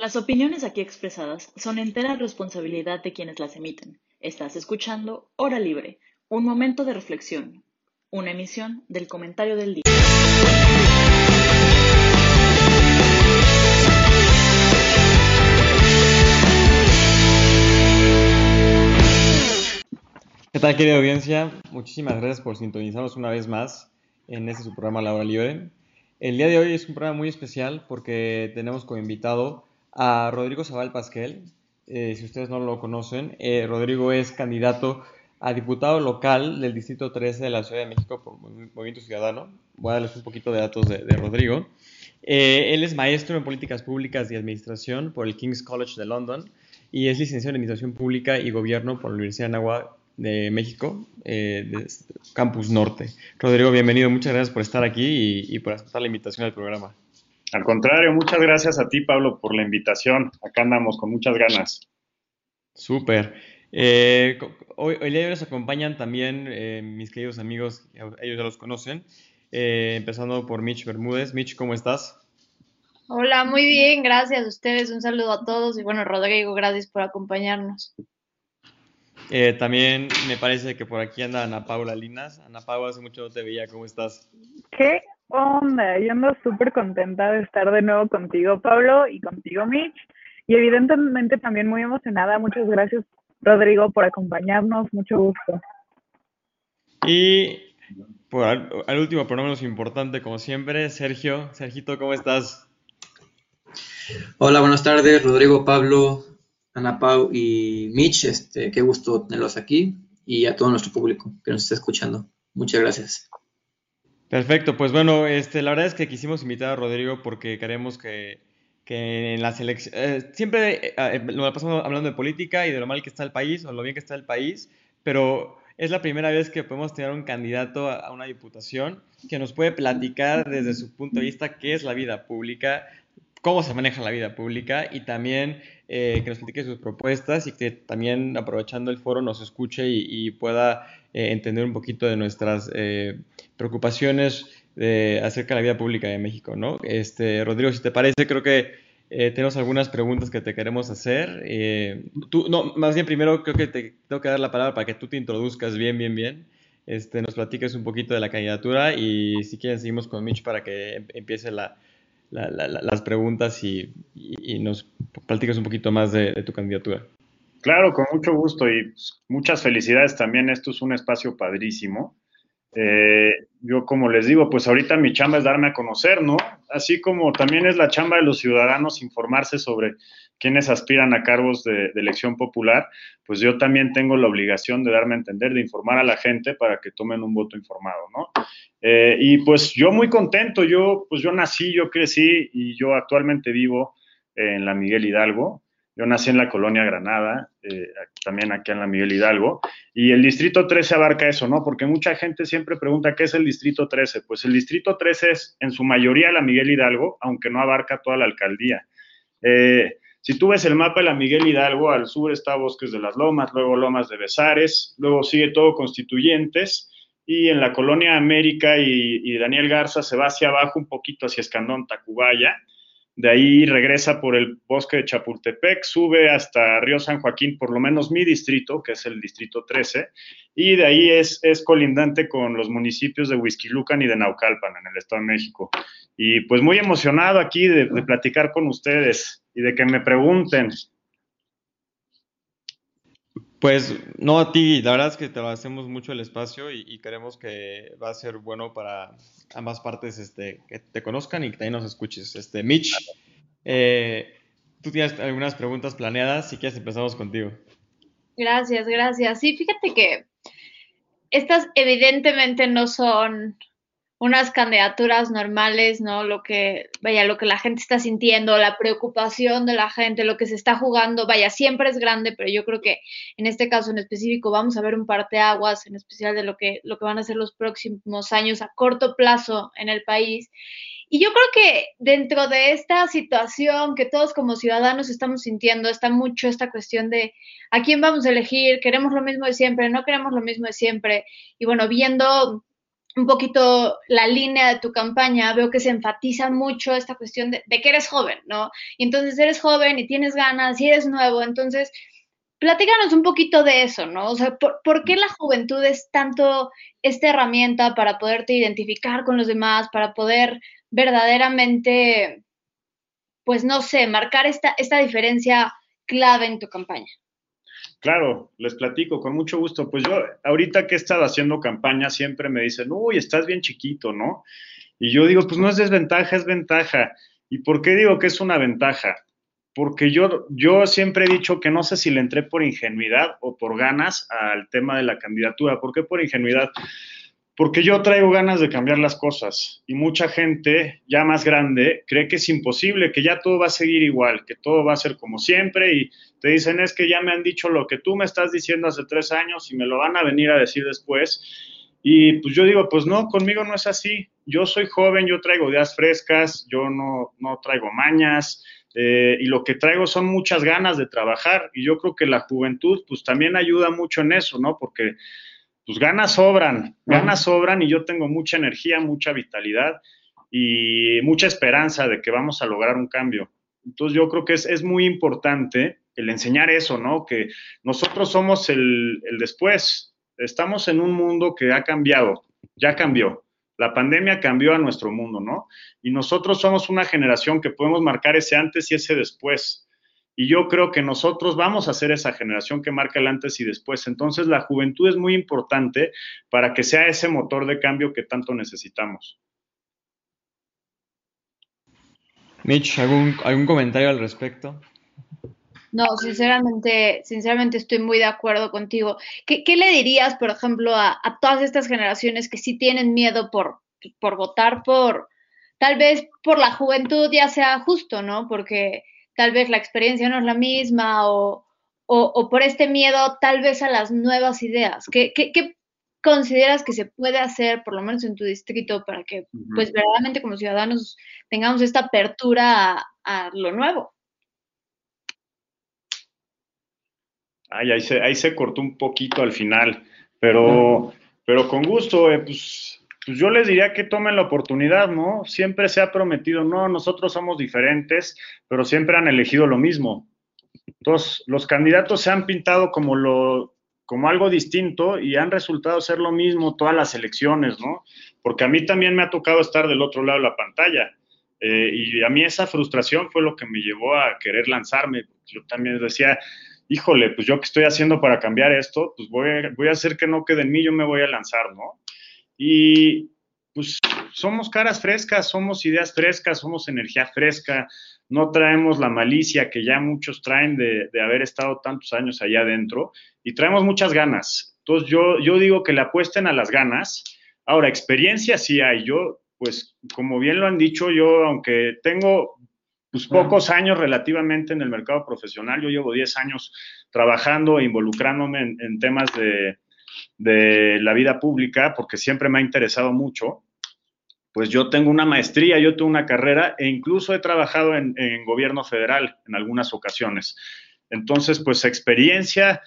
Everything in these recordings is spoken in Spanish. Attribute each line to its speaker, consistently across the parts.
Speaker 1: Las opiniones aquí expresadas son entera responsabilidad de quienes las emiten. Estás escuchando Hora Libre, un momento de reflexión, una emisión del comentario del día.
Speaker 2: ¿Qué tal, querida audiencia? Muchísimas gracias por sintonizarnos una vez más en este su programa La Hora Libre. El día de hoy es un programa muy especial porque tenemos como invitado a Rodrigo Zabal Pasquel. Eh, si ustedes no lo conocen, eh, Rodrigo es candidato a diputado local del Distrito 13 de la Ciudad de México por Movimiento Ciudadano. Voy a darles un poquito de datos de, Rodrigo. Eh, él es maestro en políticas públicas y administración por el King's College de London y es licenciado en Administración Pública y Gobierno por la Universidad de Anáhuac de México, Campus Norte. Rodrigo, bienvenido, muchas gracias por estar aquí y por aceptar la invitación al programa.
Speaker 3: Al contrario, muchas gracias a ti, Pablo, por la invitación. Acá andamos con muchas ganas.
Speaker 2: Súper. Eh, hoy, hoy nos acompañan también eh, mis queridos amigos, ellos ya los conocen, eh, empezando por Mitch Bermúdez. Mitch, ¿cómo estás?
Speaker 4: Hola, muy bien, gracias a ustedes. Un saludo a todos y bueno, Rodrigo, gracias por acompañarnos.
Speaker 2: también me parece que por aquí anda Ana Paula Linas. Ana Paula, hace mucho no te veía, ¿cómo estás?
Speaker 5: ¿Qué onda? Yo ando súper contenta de estar de nuevo contigo, Pablo, y contigo, Mitch. Y evidentemente también muy emocionada. Muchas gracias, Rodrigo, por acompañarnos. Mucho gusto.
Speaker 2: Y por al, último, pero no menos importante, como siempre, Sergio. Sergito, ¿cómo estás?
Speaker 6: Hola, buenas tardes, Rodrigo, Pablo, Ana Pau y Mitch. Este, qué gusto tenerlos aquí y a todo nuestro público que nos está escuchando. Muchas gracias.
Speaker 2: Perfecto, pues bueno, este, la verdad es que quisimos invitar a Rodrigo porque queremos que, en las elecciones, eh, siempre eh, lo pasamos hablando de política y de lo mal que está el país o lo bien que está el país, pero es la primera vez que podemos tener un candidato a, una diputación que nos puede platicar desde su punto de vista qué es la vida pública, cómo se maneja la vida pública y también eh, que nos platique sus propuestas y que también aprovechando el foro nos escuche y, pueda entender un poquito de nuestras preocupaciones de, acerca de la vida pública de México, ¿no? Este, Rodrigo, si te parece, creo que eh, tenemos algunas preguntas que te queremos hacer. Eh, tú, no, más bien primero creo que te tengo que dar la palabra para que tú te introduzcas bien, bien, bien. Este, nos platiques un poquito de la candidatura y si quieren seguimos con Mitch para que em, empiece la, las preguntas y, nos platiques un poquito más de, de tu candidatura.
Speaker 3: Claro, con mucho gusto y pues, muchas felicidades también. Esto es un espacio padrísimo. Eh, yo como les digo, pues ahorita mi chamba es darme a conocer, ¿no? Así como también es la chamba de los ciudadanos informarse sobre quienes aspiran a cargos de, elección popular, pues yo también tengo la obligación de darme a entender, de informar a la gente para que tomen un voto informado, ¿no? Eh, y pues yo muy contento, yo pues yo nací, yo crecí y yo actualmente vivo en la Miguel Hidalgo, yo nací en la colonia Granada, eh, también aquí en la Miguel Hidalgo, y el distrito 13 abarca eso, ¿no? Porque mucha gente siempre pregunta qué es el distrito 13. Pues el distrito 13 es en su mayoría la Miguel Hidalgo, aunque no abarca toda la alcaldía. Eh, si tú ves el mapa de la Miguel Hidalgo, al sur está Bosques de las Lomas, luego Lomas de Besares, luego sigue todo Constituyentes, y en la colonia América y, y Daniel Garza se va hacia abajo un poquito hacia Escandón, Tacubaya, de ahí regresa por el bosque de Chapultepec, sube hasta Río San Joaquín, por lo menos mi distrito, que es el distrito 13, y de ahí es, es colindante con los municipios de Huizquilucan y de Naucalpan, en el Estado de México. Y pues muy emocionado aquí de, de platicar con ustedes y de que me pregunten
Speaker 2: pues no a ti, la verdad es que te agradecemos mucho el espacio y, creemos que va a ser bueno para ambas partes este, que te conozcan y que también nos escuches. Este, Mitch, eh, tú tienes algunas preguntas planeadas, si quieres empezamos contigo.
Speaker 4: Gracias, gracias. Sí, fíjate que estas evidentemente no son unas candidaturas normales, ¿no? Lo que, vaya, lo que la gente está sintiendo, la preocupación de la gente, lo que se está jugando, vaya, siempre es grande, pero yo creo que en este caso en específico vamos a ver un parteaguas, en especial de lo que, lo que van a ser los próximos años a corto plazo en el país. Y yo creo que dentro de esta situación que todos como ciudadanos estamos sintiendo, está mucho esta cuestión de a quién vamos a elegir, queremos lo mismo de siempre, no queremos lo mismo de siempre. Y bueno, viendo un poquito la línea de tu campaña, veo que se enfatiza mucho esta cuestión de, que eres joven, ¿no? Y entonces eres joven y tienes ganas y eres nuevo, entonces platícanos un poquito de eso, ¿no? O sea, ¿por, qué la juventud es tanto esta herramienta para poderte identificar con los demás, para poder verdaderamente, pues no sé, marcar esta, esta diferencia clave en tu campaña?
Speaker 3: Claro, les platico con mucho gusto. Pues yo, ahorita que he estado haciendo campaña, siempre me dicen, uy, estás bien chiquito, ¿no? Y yo digo, pues no es desventaja, es ventaja. ¿Y por qué digo que es una ventaja? Porque yo, yo siempre he dicho que no sé si le entré por ingenuidad o por ganas al tema de la candidatura. ¿Por qué por ingenuidad? Porque yo traigo ganas de cambiar las cosas y mucha gente ya más grande cree que es imposible, que ya todo va a seguir igual, que todo va a ser como siempre y te dicen es que ya me han dicho lo que tú me estás diciendo hace tres años y me lo van a venir a decir después. Y pues yo digo, pues no, conmigo no es así. Yo soy joven, yo traigo ideas frescas, yo no, no traigo mañas. Eh, y lo que traigo son muchas ganas de trabajar y yo creo que la juventud pues también ayuda mucho en eso, ¿no? Porque pues ganas sobran, ganas sobran y yo tengo mucha energía, mucha vitalidad y mucha esperanza de que vamos a lograr un cambio. Entonces yo creo que es, muy importante el enseñar eso, ¿no? Que nosotros somos el, el después. Estamos en un mundo que ha cambiado, ya cambió. La pandemia cambió a nuestro mundo, ¿no? Y nosotros somos una generación que podemos marcar ese antes y ese después. Y yo creo que nosotros vamos a ser esa generación que marca el antes y después. Entonces la juventud es muy importante para que sea ese motor de cambio que tanto necesitamos.
Speaker 2: Mitch, ¿algún, algún comentario al respecto?
Speaker 4: No, sinceramente, sinceramente estoy muy de acuerdo contigo. ¿Qué, le dirías, por ejemplo, a, a, todas estas generaciones que sí tienen miedo por, por votar por, tal vez por la juventud ya sea justo, ¿no? Porque tal vez la experiencia no es la misma o, por este miedo tal vez a las nuevas ideas. ¿Qué, consideras que se puede hacer, por lo menos en tu distrito, para que pues verdaderamente como ciudadanos tengamos esta apertura a, lo nuevo?
Speaker 3: Ay, ahí se, ahí se cortó un poquito al final, pero, pero con gusto, eh, pues pues yo les diría que tomen la oportunidad, ¿no? Siempre se ha prometido, no, nosotros somos diferentes, pero siempre han elegido lo mismo. Entonces, los candidatos se han pintado como lo como algo distinto y han resultado ser lo mismo todas las elecciones, ¿no? Porque a mí también me ha tocado estar del otro lado de la pantalla. Eh, y a mí esa frustración fue lo que me llevó a querer lanzarme. Yo también decía, híjole, pues yo qué estoy haciendo para cambiar esto, pues voy, voy a hacer que no quede en mí, yo me voy a lanzar, ¿no? Y pues somos caras frescas, somos ideas frescas, somos energía fresca, no traemos la malicia que ya muchos traen de, haber estado tantos años allá adentro y traemos muchas ganas. Entonces yo, yo digo que le apuesten a las ganas. Ahora, experiencia sí hay. Yo, pues como bien lo han dicho, yo aunque tengo pues, pocos años relativamente en el mercado profesional, yo llevo 10 años trabajando e involucrándome en temas de, de la vida pública, porque siempre me ha interesado mucho, pues yo tengo una maestría, yo tengo una carrera e incluso he trabajado en, gobierno federal en algunas ocasiones. Entonces, pues experiencia,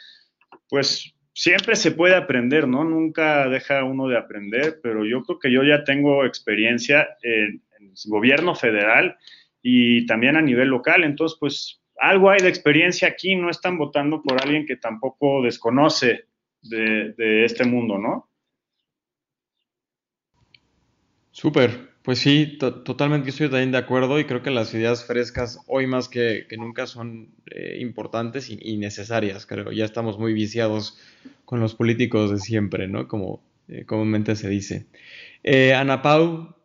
Speaker 3: pues siempre se puede aprender, ¿no? Nunca deja uno de aprender, pero yo creo que yo ya tengo experiencia en, en gobierno federal y también a nivel local, entonces, pues algo hay de experiencia aquí, no están votando por alguien que tampoco desconoce de, este mundo, ¿no?
Speaker 2: Súper, pues sí, totalmente estoy también de acuerdo y creo que las ideas frescas hoy más que, nunca son eh, importantes y, necesarias, creo. Ya estamos muy viciados con los políticos de siempre, ¿no? Como eh, comúnmente se dice. Eh, Ana Pau,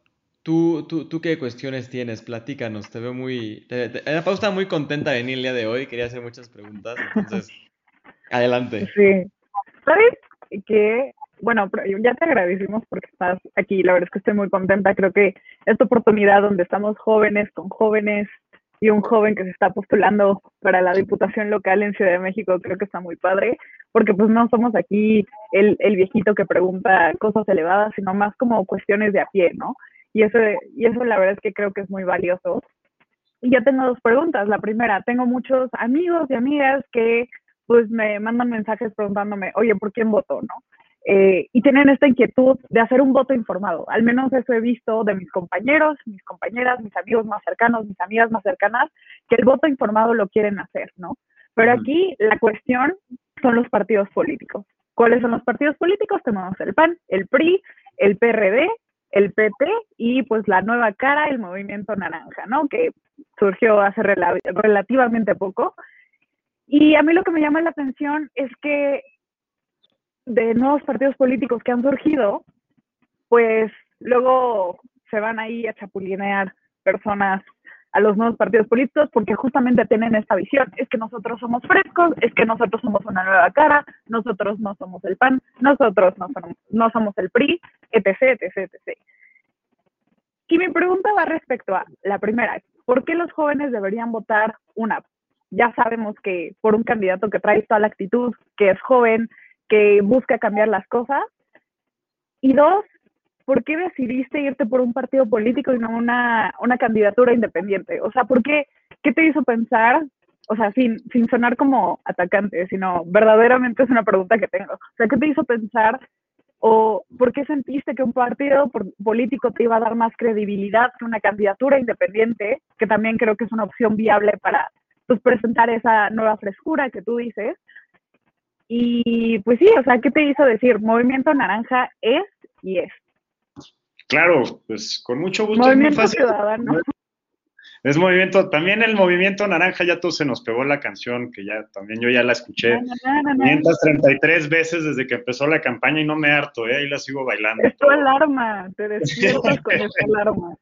Speaker 2: ¿tú, tú, qué cuestiones tienes? Platícanos, te veo muy... Ana Pau está muy contenta de venir el día de hoy, quería hacer muchas preguntas, entonces, adelante.
Speaker 5: Sí, ¿Sabes que, bueno, ya te agradecimos porque estás aquí, la verdad es que estoy muy contenta, creo que esta oportunidad donde estamos jóvenes con jóvenes y un joven que se está postulando para la diputación local en Ciudad de México, creo que está muy padre, porque pues no somos aquí el, el viejito que pregunta cosas elevadas, sino más como cuestiones de a pie, ¿no? Y eso, y eso la verdad es que creo que es muy valioso. Y yo tengo dos preguntas. La primera, tengo muchos amigos y amigas que pues me mandan mensajes preguntándome, oye, ¿por quién voto? ¿No? eh, y tienen esta inquietud de hacer un voto informado. Al menos eso he visto de mis compañeros, mis compañeras, mis amigos más cercanos, mis amigas más cercanas, que el voto informado lo quieren hacer, ¿no? Pero aquí la cuestión son los partidos políticos. ¿Cuáles son los partidos políticos? Tenemos el PAN, el PRI, el PRD, el PT y pues la nueva cara, el movimiento naranja, ¿no? Que surgió hace relativamente poco. Y a mí lo que me llama la atención es que de nuevos partidos políticos que han surgido, pues luego se van ahí a chapulinear personas a los nuevos partidos políticos porque justamente tienen esta visión. Es que nosotros somos frescos, es que nosotros somos una nueva cara, nosotros no somos el PAN, nosotros no somos, no somos el PRI, etc, etc, etc. Y mi pregunta va respecto a la primera, ¿por qué los jóvenes deberían votar una? Ya sabemos que por un candidato que trae toda la actitud, que es joven, que busca cambiar las cosas. Y dos, ¿por qué decidiste irte por un partido político y no una, una candidatura independiente? O sea, ¿por qué, qué te hizo pensar? O sea, sin, sin sonar como atacante, sino verdaderamente es una pregunta que tengo. O sea, ¿qué te hizo pensar o por qué sentiste que un partido político te iba a dar más credibilidad que una candidatura independiente, que también creo que es una opción viable para pues, presentar esa nueva frescura que tú dices? Y pues sí, o sea, ¿qué te hizo decir? Movimiento Naranja es y es.
Speaker 3: Claro, pues con mucho gusto.
Speaker 5: Movimiento es Ciudadano.
Speaker 3: Es movimiento, también el movimiento naranja ya todo se nos pegó la canción, que ya también yo ya la escuché 533 veces desde que empezó la campaña y no me harto, ¿eh? ahí la sigo bailando.
Speaker 5: Es tu alarma, te despiertas con esa alarma.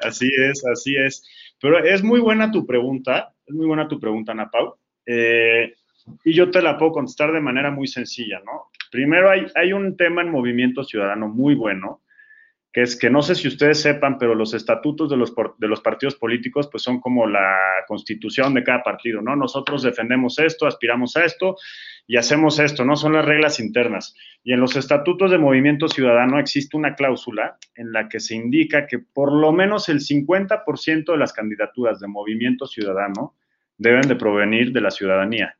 Speaker 3: Así es, así es. Pero es muy buena tu pregunta, es muy buena tu pregunta, Ana Pau. Eh, y yo te la puedo contestar de manera muy sencilla, ¿no? Primero hay, hay un tema en Movimiento Ciudadano muy bueno, es que no sé si ustedes sepan, pero los estatutos de los, de los partidos políticos pues son como la constitución de cada partido, ¿no? Nosotros defendemos esto, aspiramos a esto y hacemos esto, ¿no? Son las reglas internas. Y en los estatutos de Movimiento Ciudadano existe una cláusula en la que se indica que por lo menos el 50% de las candidaturas de Movimiento Ciudadano deben de provenir de la ciudadanía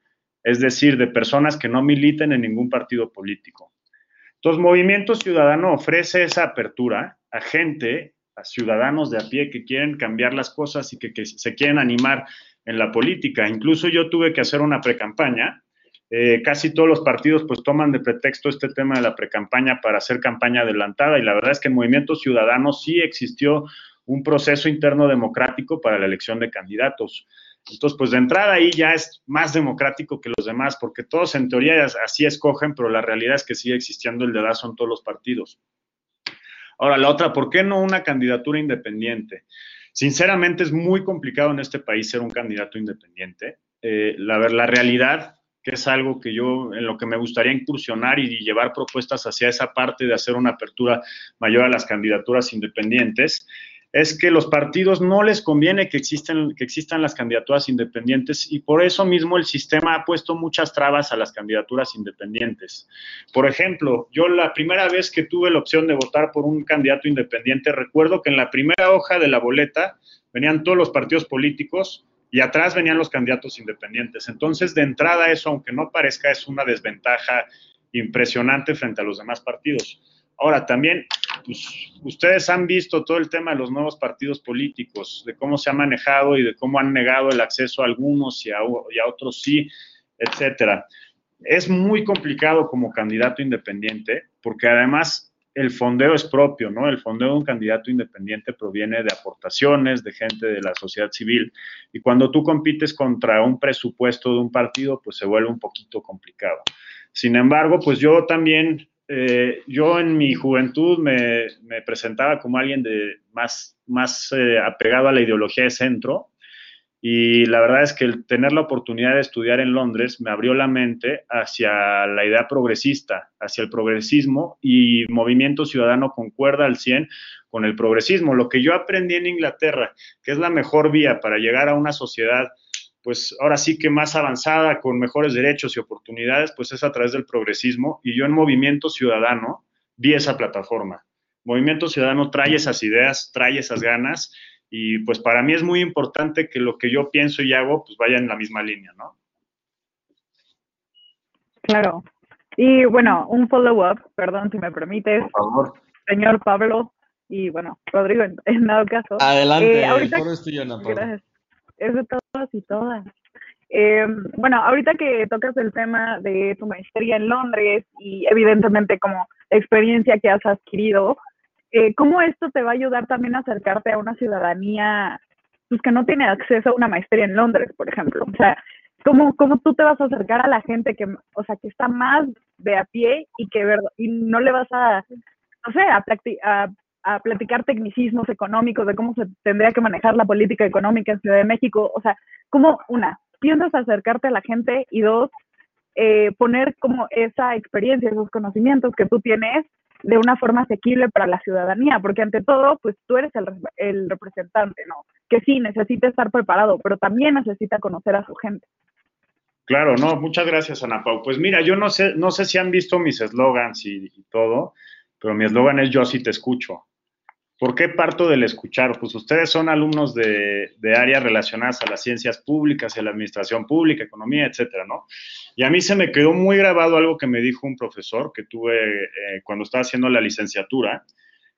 Speaker 3: es decir, de personas que no militen en ningún partido político. Entonces, Movimiento Ciudadano ofrece esa apertura a gente, a ciudadanos de a pie que quieren cambiar las cosas y que, se quieren animar en la política. Incluso yo tuve que hacer una precampaña. Eh, casi todos los partidos pues toman de pretexto este tema de la precampaña para hacer campaña adelantada y la verdad es que en Movimiento Ciudadano sí existió un proceso interno democrático para la elección de candidatos. Entonces, pues de entrada ahí ya es más democrático que los demás, porque todos en teoría así escogen, pero la realidad es que sigue existiendo el dedazo en todos los partidos. Ahora, la otra, ¿por qué no una candidatura independiente? Sinceramente es muy complicado en este país ser un candidato independiente. Eh, la, la realidad, que es algo que yo, en lo que me gustaría incursionar y llevar propuestas hacia esa parte de hacer una apertura mayor a las candidaturas independientes, es que los partidos no les conviene que, existen, que existan las candidaturas independientes y por eso mismo el sistema ha puesto muchas trabas a las candidaturas independientes. Por ejemplo, yo la primera vez que tuve la opción de votar por un candidato independiente, recuerdo que en la primera hoja de la boleta venían todos los partidos políticos y atrás venían los candidatos independientes. Entonces, de entrada, eso, aunque no parezca, es una desventaja impresionante frente a los demás partidos. Ahora, también pues, ustedes han visto todo el tema de los nuevos partidos políticos, de cómo se ha manejado y de cómo han negado el acceso a algunos y a, otros sí, etcétera. Es muy complicado como candidato independiente, porque además el fondeo es propio, ¿no? El fondeo de un candidato independiente proviene de aportaciones, de gente de la sociedad civil, y cuando tú compites contra un presupuesto de un partido, pues se vuelve un poquito complicado. Sin embargo, pues yo también eh, yo en mi juventud me, presentaba como alguien más, más eh, apegado a la ideología de centro y la verdad es que el tener la oportunidad de estudiar en Londres me abrió la mente hacia la idea progresista, hacia el progresismo y Movimiento Ciudadano concuerda al 100 con el progresismo. Lo que yo aprendí en Inglaterra, que es la mejor vía para llegar a una sociedad pues ahora sí que más avanzada, con mejores derechos y oportunidades, pues es a través del progresismo. Y yo en Movimiento Ciudadano vi esa plataforma. Movimiento Ciudadano trae esas ideas, trae esas ganas y pues para mí es muy importante que lo que yo pienso y hago pues vaya en la misma línea, ¿no?
Speaker 5: Claro. Y bueno, un follow-up, perdón si me permites.
Speaker 3: Por favor.
Speaker 5: Señor Pablo, y bueno, Rodrigo, en, en dado caso.
Speaker 2: Adelante,
Speaker 5: Eh, ahorita-
Speaker 2: el foro es tuyo, Ana Paula.
Speaker 5: Gracias. Es de todos y todas. Eh, bueno, ahorita que tocas el tema de tu maestría en Londres y evidentemente como experiencia que has adquirido, eh, ¿cómo esto te va a ayudar también a acercarte a una ciudadanía pues, que no tiene acceso a una maestría en Londres, por ejemplo? O sea, ¿cómo, cómo tú te vas a acercar a la gente que, o sea, que está más de a pie y que y no le vas a, no sé, a, a a platicar tecnicismos económicos de cómo se tendría que manejar la política económica en Ciudad de México. O sea, como una, piensas acercarte a la gente y dos, eh, poner como esa experiencia, esos conocimientos que tú tienes de una forma asequible para la ciudadanía, porque ante todo, pues tú eres el, el representante, ¿no? Que sí, necesita estar preparado, pero también necesita conocer a su gente.
Speaker 3: Claro, no, muchas gracias, Ana Pau. Pues mira, yo no sé, no sé si han visto mis eslogans y todo, pero mi eslogan es yo sí te escucho. ¿Por qué parto del escuchar? Pues ustedes son alumnos de, áreas relacionadas a las ciencias públicas a la administración pública, economía, etcétera, ¿no? Y a mí se me quedó muy grabado algo que me dijo un profesor que tuve eh, cuando estaba haciendo la licenciatura,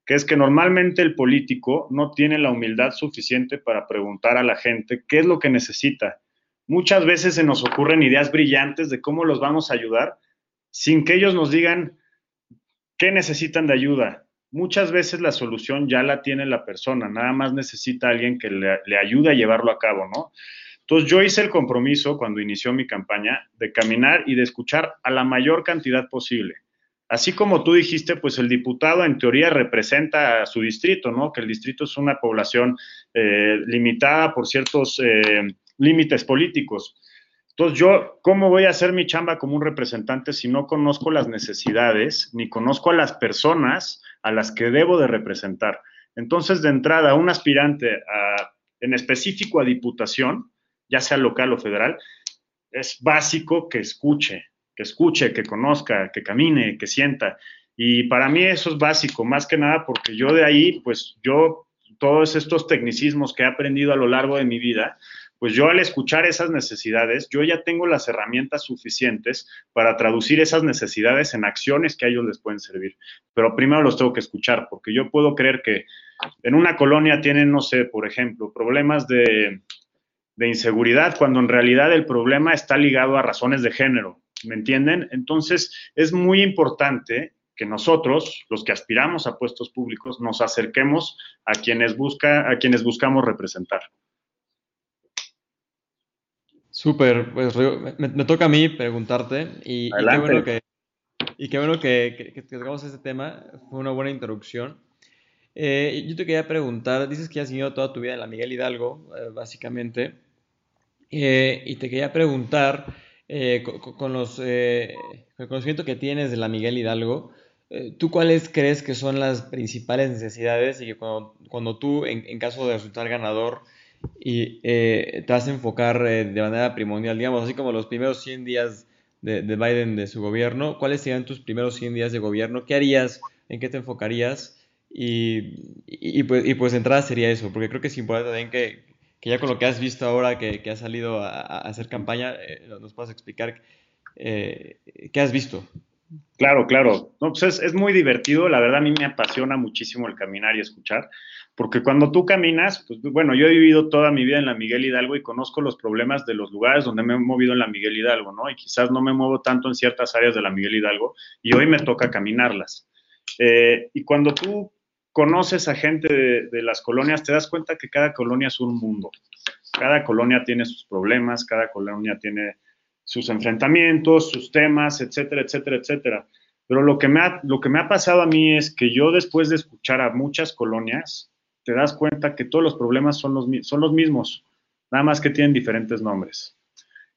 Speaker 3: que es que normalmente el político no tiene la humildad suficiente para preguntar a la gente qué es lo que necesita. Muchas veces se nos ocurren ideas brillantes de cómo los vamos a ayudar sin que ellos nos digan qué necesitan de ayuda. Muchas veces la solución ya la tiene la persona, nada más necesita alguien que le, le ayude a llevarlo a cabo, ¿no? Entonces yo hice el compromiso cuando inició mi campaña de caminar y de escuchar a la mayor cantidad posible. Así como tú dijiste, pues el diputado en teoría representa a su distrito, ¿no? Que el distrito es una población eh, limitada por ciertos eh, límites políticos. Entonces yo, ¿cómo voy a hacer mi chamba como un representante si no conozco las necesidades ni conozco a las personas a las que debo de representar? Entonces, de entrada, un aspirante en específico a diputación, ya sea local o federal, es básico que escuche, que escuche, que conozca, que camine, que sienta. Y para mí eso es básico, más que nada porque yo de ahí, pues yo, todos estos tecnicismos que he aprendido a lo largo de mi vida, pues yo al escuchar esas necesidades, yo ya tengo las herramientas suficientes para traducir esas necesidades en acciones que a ellos les pueden servir. Pero primero los tengo que escuchar, porque yo puedo creer que en una colonia tienen, no sé, por ejemplo, problemas de, de inseguridad, cuando en realidad el problema está ligado a razones de género, ¿me entienden? Entonces, es muy importante que nosotros, los que aspiramos a puestos públicos, nos acerquemos a quienes, busca, a quienes buscamos representar.
Speaker 2: Súper, pues me, me toca a mí preguntarte y, y qué bueno que, y qué bueno que, que, que tocamos este tema, fue una buena introducción. Eh, yo te quería preguntar, dices que has vivido toda tu vida en la Miguel Hidalgo, eh, básicamente, eh, y te quería preguntar, eh, co- co- con, los, con el conocimiento que tienes de la Miguel Hidalgo, ¿tú cuáles crees que son las principales necesidades y que cuando, cuando tú, en, en caso de resultar ganador, y eh, te vas a enfocar eh, de manera primordial, digamos, así como los primeros 100 días de, de Biden de su gobierno, ¿cuáles serían tus primeros 100 días de gobierno? ¿Qué harías? ¿En qué te enfocarías? Y, y, y pues, y pues de entrada sería eso, porque creo que es importante también que, que ya con lo que has visto ahora, que, que has salido a, a hacer campaña, eh, nos puedas explicar eh, qué has visto.
Speaker 3: Claro, claro. No, pues es, muy divertido. La verdad, a mí me apasiona muchísimo el caminar y escuchar, porque cuando tú caminas, pues bueno, yo he vivido toda mi vida en la Miguel Hidalgo y conozco los problemas de los lugares donde me he movido en la Miguel Hidalgo, ¿no? Y quizás no me muevo tanto en ciertas áreas de la Miguel Hidalgo y hoy me toca caminarlas. Eh, y cuando tú conoces a gente de las colonias, te das cuenta que cada colonia es un mundo. Cada colonia tiene sus problemas, cada colonia tiene sus enfrentamientos, sus temas, etcétera, etcétera, etcétera. Pero lo que, me ha, lo que me ha pasado a mí es que yo después de escuchar a muchas colonias, te das cuenta que todos los problemas son los, son los mismos, nada más que tienen diferentes nombres.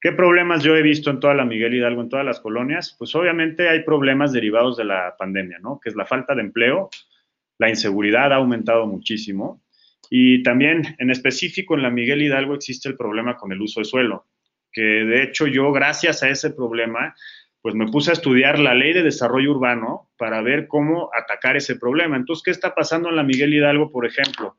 Speaker 3: ¿Qué problemas yo he visto en toda la Miguel Hidalgo, en todas las colonias? Pues obviamente hay problemas derivados de la pandemia, ¿no? Que es la falta de empleo, la inseguridad ha aumentado muchísimo y también en específico en la Miguel Hidalgo existe el problema con el uso de suelo que de hecho yo gracias a ese problema, pues me puse a estudiar la ley de desarrollo urbano para ver cómo atacar ese problema. Entonces, ¿qué está pasando en la Miguel Hidalgo, por ejemplo?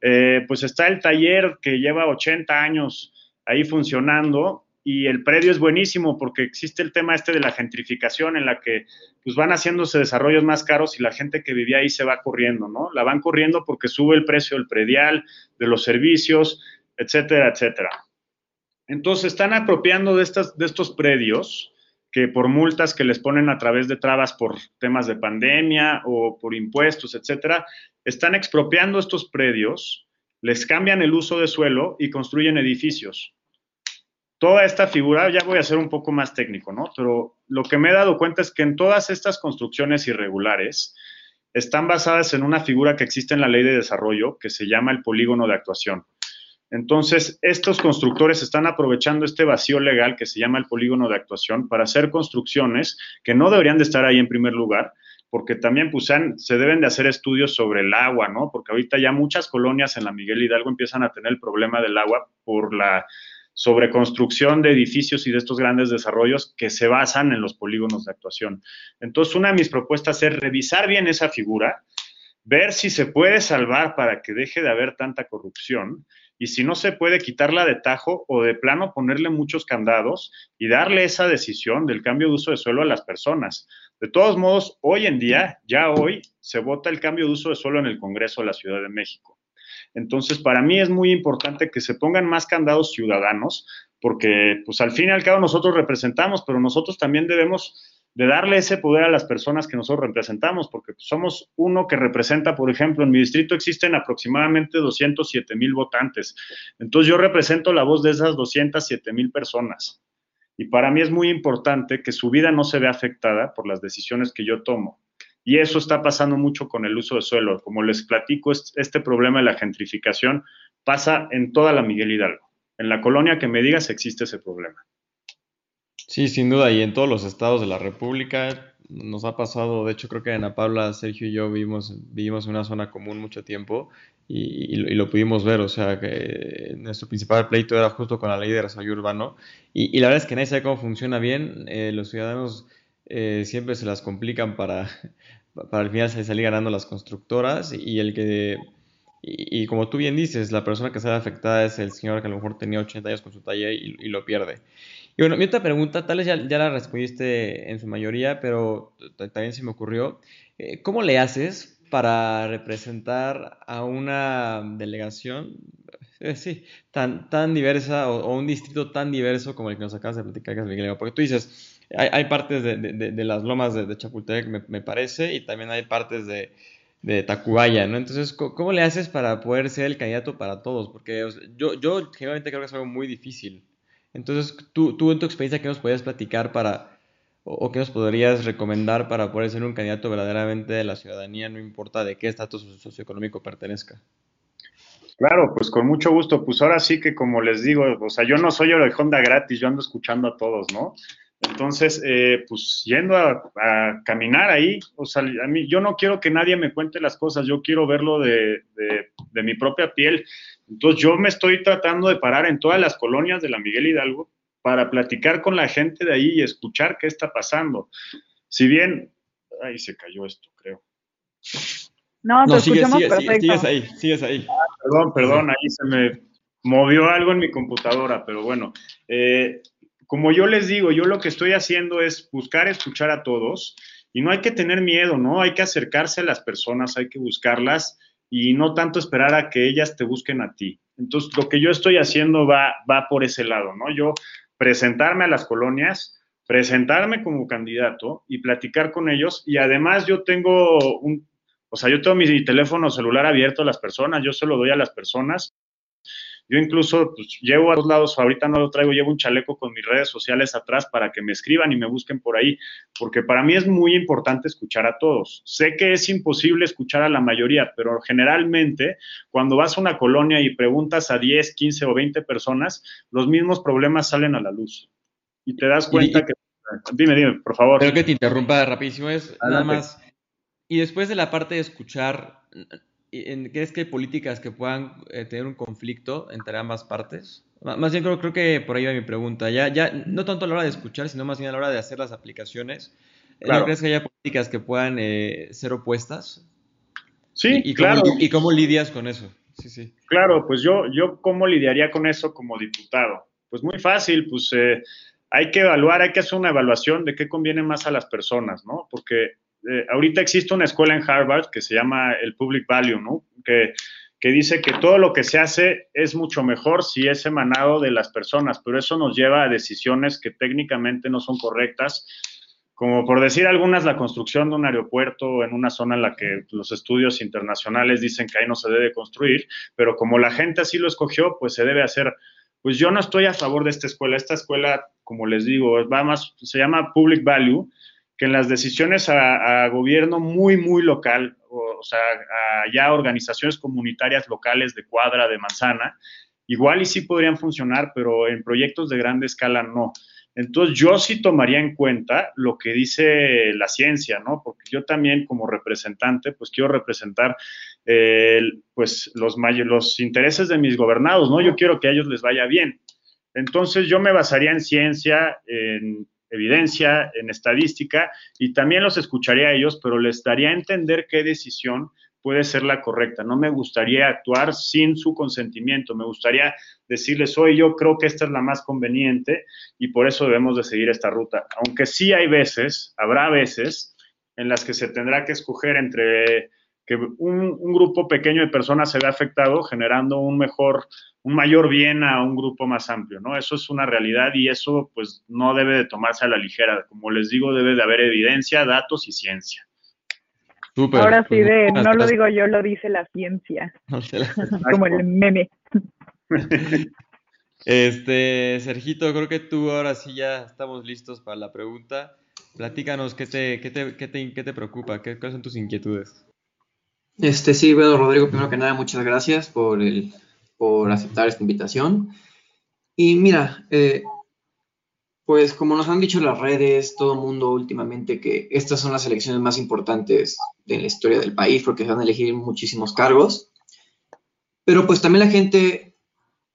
Speaker 3: Eh, pues está el taller que lleva 80 años ahí funcionando y el predio es buenísimo porque existe el tema este de la gentrificación en la que pues van haciéndose desarrollos más caros y la gente que vivía ahí se va corriendo, ¿no? La van corriendo porque sube el precio del predial, de los servicios, etcétera, etcétera. Entonces están apropiando de, estos predios que por multas que les ponen a través de trabas por temas de pandemia o por impuestos, etcétera, están expropiando estos predios, les cambian el uso de suelo y construyen edificios toda esta figura, ya voy a ser un poco más técnico, ¿no? Pero lo que me he dado cuenta es que en todas estas construcciones irregulares están basadas en una figura que existe en la ley de desarrollo que se llama el polígono de actuación. Entonces, estos constructores están aprovechando este vacío legal que se llama el polígono de actuación para hacer construcciones que no deberían de estar ahí en primer lugar, porque también pues, se deben de hacer estudios sobre el agua, ¿no? Porque ahorita ya muchas colonias en la Miguel Hidalgo empiezan a tener el problema del agua por la sobre construcción de edificios y de estos grandes desarrollos que se basan en los polígonos de actuación. Entonces, una de mis propuestas es revisar bien esa figura, ver si se puede salvar para que deje de haber tanta corrupción y si no se puede quitarla de tajo o de plano ponerle muchos candados y darle esa decisión del cambio de uso de suelo a las personas. De todos modos, hoy en día, ya hoy, se vota el cambio de uso de suelo en el Congreso de la Ciudad de México. Entonces, para mí es muy importante que se pongan más candados ciudadanos, porque pues al fin y al cabo nosotros representamos, pero nosotros también debemos de darle ese poder a las personas que nosotros representamos, porque somos uno que representa, por ejemplo, en mi distrito existen aproximadamente 207 mil votantes. Entonces yo represento la voz de esas 207 mil personas. Y para mí es muy importante que su vida no se vea afectada por las decisiones que yo tomo. Y eso está pasando mucho con el uso de suelo. Como les platico, este problema de la gentrificación pasa en toda la Miguel Hidalgo. En la colonia que me digas existe ese problema.
Speaker 2: Sí, sin duda, y en todos los estados de la República nos ha pasado, de hecho creo que Ana Paula, Sergio y yo vivimos, vivimos en una zona común mucho tiempo y, lo pudimos ver, o sea que nuestro principal pleito era justo con la ley de desarrollo urbano y, la verdad es que nadie sabe cómo funciona bien, eh, los ciudadanos eh, siempre se las complican para, para al final salir ganando las constructoras y el que, y, como tú bien dices, la persona que sale afectada es el señor que a lo mejor tenía 80 años con su taller y, lo pierde. Y bueno, mi otra pregunta, tal vez ya, ya, la respondiste en su mayoría, pero también se me ocurrió, eh, ¿cómo le haces para representar a una delegación, eh, sí, tan, tan diversa o, un distrito tan diverso como el que nos acabas de platicar, que es Miguel? Porque tú dices, hay, partes de, las lomas de, Chapultepec, me, parece, y también hay partes de, Tacubaya, ¿no? Entonces, ¿cómo, le haces para poder ser el candidato para todos? Porque yo, yo generalmente creo que es algo muy difícil. Entonces, tú, tú en tu experiencia, ¿qué nos podrías platicar para, o, qué nos podrías recomendar para poder ser un candidato verdaderamente de la ciudadanía, no importa de qué estatus socioeconómico pertenezca?
Speaker 3: Claro, pues con mucho gusto. Pues ahora sí que como les digo, o sea, yo no soy Honda gratis, yo ando escuchando a todos, ¿no? Entonces, eh, pues yendo a, caminar ahí, o sea, a mí, yo no quiero que nadie me cuente las cosas, yo quiero verlo de, mi propia piel. Entonces, yo me estoy tratando de parar en todas las colonias de la Miguel Hidalgo para platicar con la gente de ahí y escuchar qué está pasando. Si bien, ahí se cayó esto, creo.
Speaker 5: No, te escuchamos perfecto.
Speaker 2: Sigues ahí, sigues ahí.
Speaker 3: perdón, perdón, ahí se me movió algo en mi computadora, pero bueno. Eh, como yo les digo, yo lo que estoy haciendo es buscar escuchar a todos y no hay que tener miedo, ¿no? Hay que acercarse a las personas, hay que buscarlas y no tanto esperar a que ellas te busquen a ti. Entonces, lo que yo estoy haciendo va, va por ese lado, ¿no? Yo presentarme a las colonias, presentarme como candidato y platicar con ellos y además yo tengo un, o sea, yo tengo mi teléfono celular abierto a las personas, yo se lo doy a las personas yo incluso pues, llevo a dos lados, ahorita no lo traigo, llevo un chaleco con mis redes sociales atrás para que me escriban y me busquen por ahí, porque para mí es muy importante escuchar a todos. Sé que es imposible escuchar a la mayoría, pero generalmente cuando vas a una colonia y preguntas a 10, 15 o 20 personas, los mismos problemas salen a la luz. Y te das cuenta que... Dime, dime, por favor.
Speaker 2: Creo que te interrumpa rapidísimo, es nada más... Y después de la parte de escuchar, ¿Crees que hay políticas que puedan eh, tener un conflicto entre ambas partes? Más bien creo, creo que por ahí va mi pregunta. Ya, ya, no tanto a la hora de escuchar, sino más bien a la hora de hacer las aplicaciones. Eh, ¿No crees que haya políticas que puedan eh, ser opuestas?
Speaker 3: Sí,
Speaker 2: y,
Speaker 3: claro.
Speaker 2: Cómo, y, cómo lidias con eso? Sí, sí.
Speaker 3: Claro, pues yo, yo cómo lidiaría con eso como diputado. Pues muy fácil, pues eh, hay que evaluar, hay que hacer una evaluación de qué conviene más a las personas, ¿no? Porque eh, ahorita existe una escuela en Harvard que se llama el Public Value, ¿no? Que, que dice que todo lo que se hace es mucho mejor si es emanado de las personas, pero eso nos lleva a decisiones que técnicamente no son correctas como por decir algunas, la construcción de un aeropuerto en una zona en la que los estudios internacionales dicen que ahí no se debe construir, pero como la gente así lo escogió, pues se debe hacer. Pues yo no estoy a favor de esta escuela. Esta escuela, como les digo, va más, se llama Public Value, que en las decisiones a, gobierno muy, muy local, o, sea, a ya organizaciones comunitarias locales de cuadra, de manzana, igual y sí podrían funcionar, pero en proyectos de grande escala no. Entonces, yo sí tomaría en cuenta lo que dice la ciencia, ¿no? Porque yo también como representante, pues quiero representar pues los, los intereses de mis gobernados, ¿no? Yo quiero que a ellos les vaya bien. Entonces, yo me basaría en ciencia, en evidencia, en estadística, y también los escucharía a ellos, pero les daría a entender qué decisión puede ser la correcta. No me gustaría actuar sin su consentimiento. Me gustaría decirles, hoy yo creo que esta es la más conveniente y por eso debemos de seguir esta ruta. Aunque sí hay veces, habrá veces en las que se tendrá que escoger entre que un, grupo pequeño de personas se vea afectado generando un mejor, un mayor bien a un grupo más amplio, ¿no? Eso es una realidad y eso pues no debe de tomarse a la ligera. Como les digo, debe de haber evidencia, datos y ciencia.
Speaker 5: Ahora sí, de no lo digo yo, lo dice la ciencia. Como el meme.
Speaker 2: Este, Sergito, creo que tú ahora sí ya estamos listos para la pregunta. Platícanos qué te, qué te, qué te, qué te preocupa, ¿Qué, cuáles son tus inquietudes.
Speaker 6: Este, sí, bueno, Rodrigo, primero que nada, muchas gracias por, el, por aceptar esta invitación. Y mira, eh, pues como nos han dicho las redes, todo el mundo últimamente, que estas son las elecciones más importantes de la historia del país porque se van a elegir muchísimos cargos. Pero pues también la gente,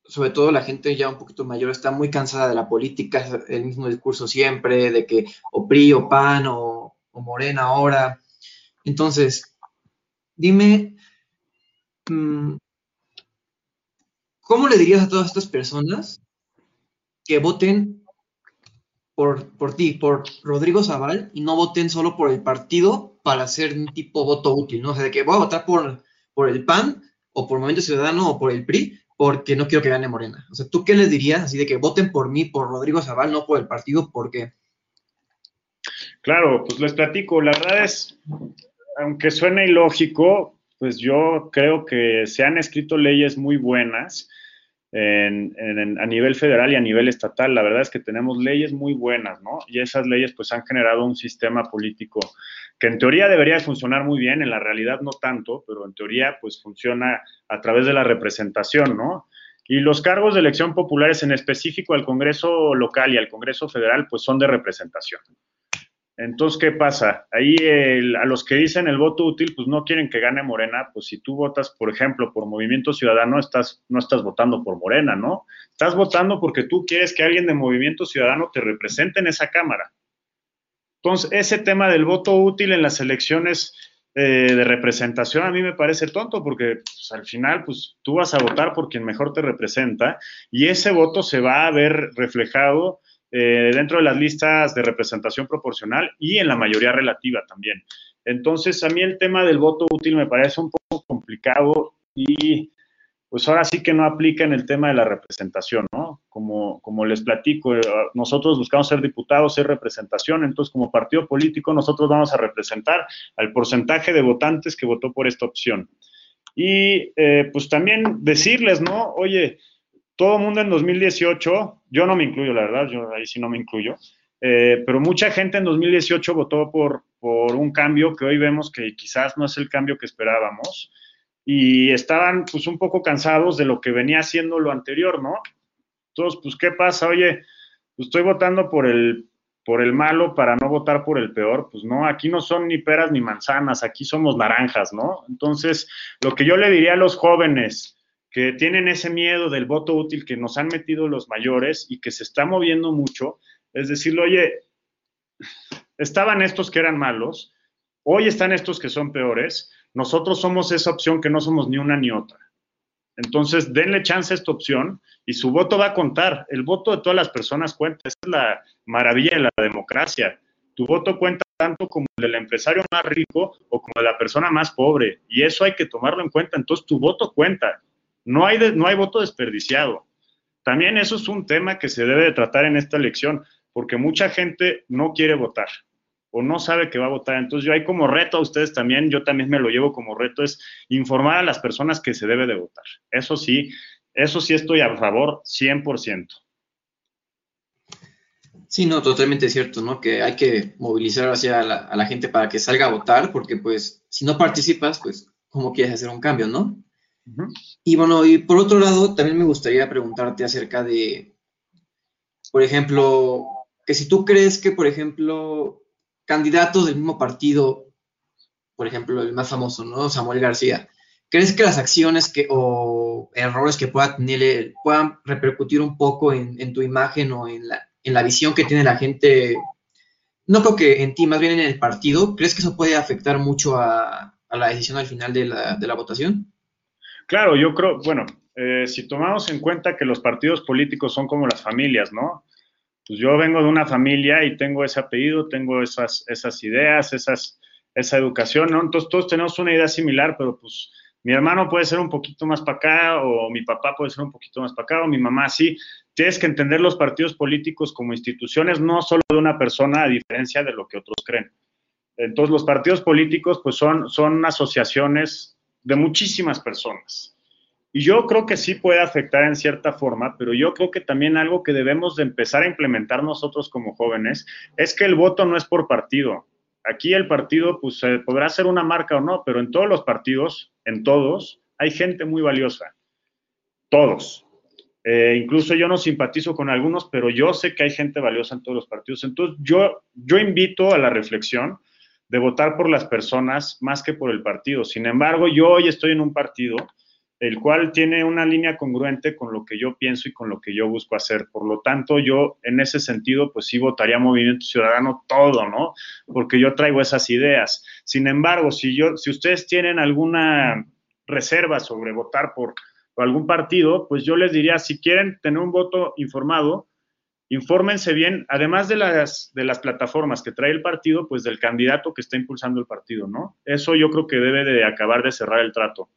Speaker 6: sobre todo la gente ya un poquito mayor, está muy cansada de la política, el mismo discurso siempre, de que o PRI o PAN o, Morena ahora. Entonces, dime, mm, ¿cómo le dirías a todas estas personas que voten por, por ti, por Rodrigo Zaval, y no voten solo por el partido para hacer un tipo voto útil, ¿no? O sea, de que voy a votar por, por el PAN, o por Movimiento Ciudadano, o por el PRI, porque no quiero que gane Morena. O sea, ¿tú qué les dirías? Así de que voten por mí, por Rodrigo Zaval, no por el partido, ¿por qué?
Speaker 3: Claro, pues les platico. La verdad es, aunque suene ilógico, pues yo creo que se han escrito leyes muy buenas a nivel federal y a nivel estatal. La verdad es que tenemos leyes muy buenas, ¿no? Y esas leyes pues han generado un sistema político que en teoría debería funcionar muy bien, en la realidad no tanto, pero en teoría pues funciona a través de la representación, ¿no? Y los cargos de elección populares, en específico al Congreso local y al Congreso federal, pues son de representación. Entonces, ¿qué pasa? Ahí a los que dicen el voto útil, pues no quieren que gane Morena, pues si tú votas, por ejemplo, por Movimiento Ciudadano, estás, no estás votando por Morena, ¿no? Estás votando porque tú quieres que alguien de Movimiento Ciudadano te represente en esa Cámara. Entonces, ese tema del voto útil en las elecciones eh, de representación a mí me parece tonto porque pues, al final, pues tú vas a votar por quien mejor te representa y ese voto se va a ver reflejado eh, dentro de las listas de representación proporcional y en la mayoría relativa también. Entonces, a mí el tema del voto útil me parece un poco complicado y pues ahora sí que no aplica en el tema de la representación, ¿no? Como, como les platico, eh, nosotros buscamos ser diputados, ser representación, entonces como partido político nosotros vamos a representar al porcentaje de votantes que votó por esta opción. Y eh, pues también decirles, ¿no? Oye, todo el mundo en 2018, yo no me incluyo, la verdad, yo ahí sí no me incluyo, eh, pero mucha gente en 2018 votó por, por un cambio que hoy vemos que quizás no es el cambio que esperábamos y estaban pues un poco cansados de lo que venía haciendo lo anterior, ¿no? Entonces, pues, ¿qué pasa? Oye, pues estoy votando por el, por el malo para no votar por el peor, pues no, aquí no son ni peras ni manzanas, aquí somos naranjas, ¿no? Entonces, lo que yo le diría a los jóvenes, que tienen ese miedo del voto útil que nos han metido los mayores y que se está moviendo mucho, es decir, oye, estaban estos que eran malos, hoy están estos que son peores, nosotros somos esa opción que no somos ni una ni otra. Entonces, denle chance a esta opción y su voto va a contar. El voto de todas las personas cuenta. Esa es la maravilla de la democracia. Tu voto cuenta tanto como el del empresario más rico o como de la persona más pobre. Y eso hay que tomarlo en cuenta. Entonces, tu voto cuenta. No hay, no hay voto desperdiciado. También eso es un tema que se debe de tratar en esta elección, porque mucha gente no quiere votar o no sabe que va a votar. Entonces yo hay como reto a ustedes también, yo también me lo llevo como reto, es informar a las personas que se debe de votar. Eso sí, eso sí estoy a favor 100%.
Speaker 6: Sí, no, totalmente cierto, ¿no? Que hay que movilizar hacia a la gente para que salga a votar, porque pues si no participas, pues ¿cómo quieres hacer un cambio, no? Y bueno, y por otro lado, también me gustaría preguntarte acerca de, por ejemplo, que si tú crees que, por ejemplo, candidatos del mismo partido, por ejemplo, el más famoso, ¿no? Samuel García, ¿crees que las acciones que, o errores que pueda tener puedan repercutir un poco en, tu imagen o en la, en la visión que tiene la gente? No creo que en ti, más bien en el partido. ¿Crees que eso puede afectar mucho a, la decisión al final de la, de la votación?
Speaker 3: Claro, yo creo, bueno, eh, si tomamos en cuenta que los partidos políticos son como las familias, ¿no? pues yo vengo de una familia y tengo ese apellido, tengo esas, esas ideas, esas, esa educación, ¿no? Entonces todos tenemos una idea similar, pero pues mi hermano puede ser un poquito más para acá, o mi papá puede ser un poquito más para acá, o mi mamá sí. Tienes que entender los partidos políticos como instituciones, no solo de una persona, a diferencia de lo que otros creen. Entonces los partidos políticos pues son, son asociaciones de muchísimas personas. Y yo creo que sí puede afectar en cierta forma, pero yo creo que también algo que debemos de empezar a implementar nosotros como jóvenes es que el voto no es por partido. Aquí el partido, pues podrá ser una marca o no, pero en todos los partidos, en todos, hay gente muy valiosa. Todos. Eh, incluso yo no simpatizo con algunos, pero yo sé que hay gente valiosa en todos los partidos. Entonces, yo, yo invito a la reflexión de votar por las personas más que por el partido. Sin embargo, yo hoy estoy en un partido el cual tiene una línea congruente con lo que yo pienso y con lo que yo busco hacer. Por lo tanto, yo en ese sentido, pues sí votaría Movimiento Ciudadano todo, ¿no? Porque yo traigo esas ideas. Sin embargo, si yo, si ustedes tienen alguna reserva sobre votar por, algún partido, pues yo les diría, si quieren tener un voto informado, infórmense bien, además de las, de las plataformas que trae el partido, pues del candidato que está impulsando el partido, ¿no? Eso yo creo que debe de acabar de cerrar el trato.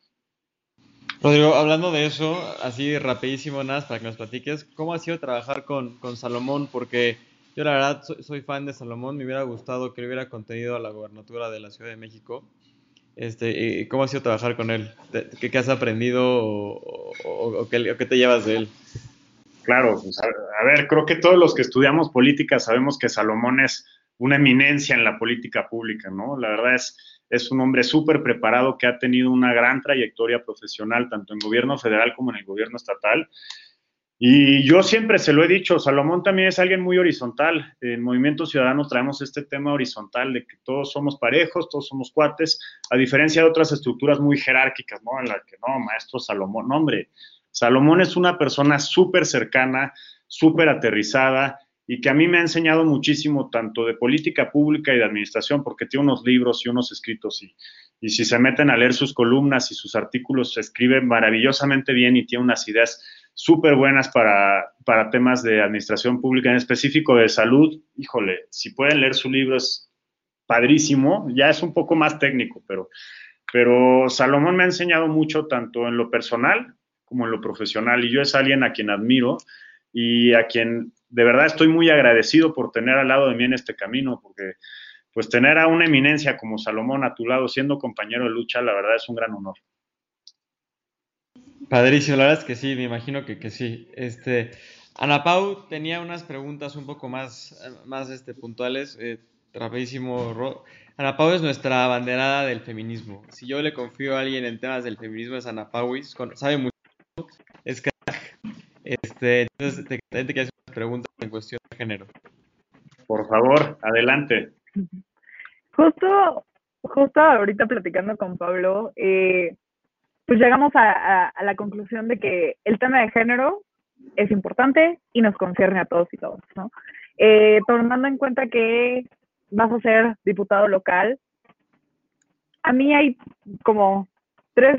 Speaker 2: Rodrigo, hablando de eso, así rapidísimo, nada, para que nos platiques, ¿cómo ha sido trabajar con, Salomón? Porque yo la verdad soy, fan de Salomón, me hubiera gustado que le hubiera contenido a la gobernatura de la Ciudad de México. Este, ¿Cómo ha sido trabajar con él? ¿Qué, has aprendido o, qué, te llevas de él?
Speaker 3: Claro, pues a, ver, creo que todos los que estudiamos política sabemos que Salomón es una eminencia en la política pública, ¿no? La verdad es, es un hombre súper preparado que ha tenido una gran trayectoria profesional, tanto en gobierno federal como en el gobierno estatal. Y yo siempre se lo he dicho, Salomón también es alguien muy horizontal. En Movimiento Ciudadano traemos este tema horizontal de que todos somos parejos, todos somos cuates, a diferencia de otras estructuras muy jerárquicas, ¿no? En la que no, maestro Salomón, no, hombre, Salomón es una persona súper cercana, súper aterrizada, y que a mí me ha enseñado muchísimo tanto de política pública y de administración, porque tiene unos libros y unos escritos y, si se meten a leer sus columnas y sus artículos, se escribe maravillosamente bien y tiene unas ideas súper buenas para, temas de administración pública, en específico de salud. Híjole, si pueden leer su libro es padrísimo, ya es un poco más técnico, pero Salomón me ha enseñado mucho tanto en lo personal como en lo profesional y yo es alguien a quien admiro y a quien de verdad estoy muy agradecido por tener al lado de mí en este camino, porque pues tener a una eminencia como Salomón a tu lado siendo compañero de lucha, la verdad es un gran honor.
Speaker 2: Padrísimo, la verdad es que sí, me imagino que, que sí. Este, Ana Pau tenía unas preguntas un poco más, más este, puntuales. Eh, rapidísimo, Ana Pau es nuestra abanderada del feminismo. Si yo le confío a alguien en temas del feminismo es Ana Pau, sabe mucho, es crack. Este, entonces, te, te, te hacer unas preguntas en cuestión de género.
Speaker 3: Por favor, adelante.
Speaker 5: Justo, justo ahorita platicando con Pablo, eh, pues llegamos a, la conclusión de que el tema de género es importante y nos concierne a todos y todas, ¿no? Eh, tomando en cuenta que vas a ser diputado local, a mí hay como tres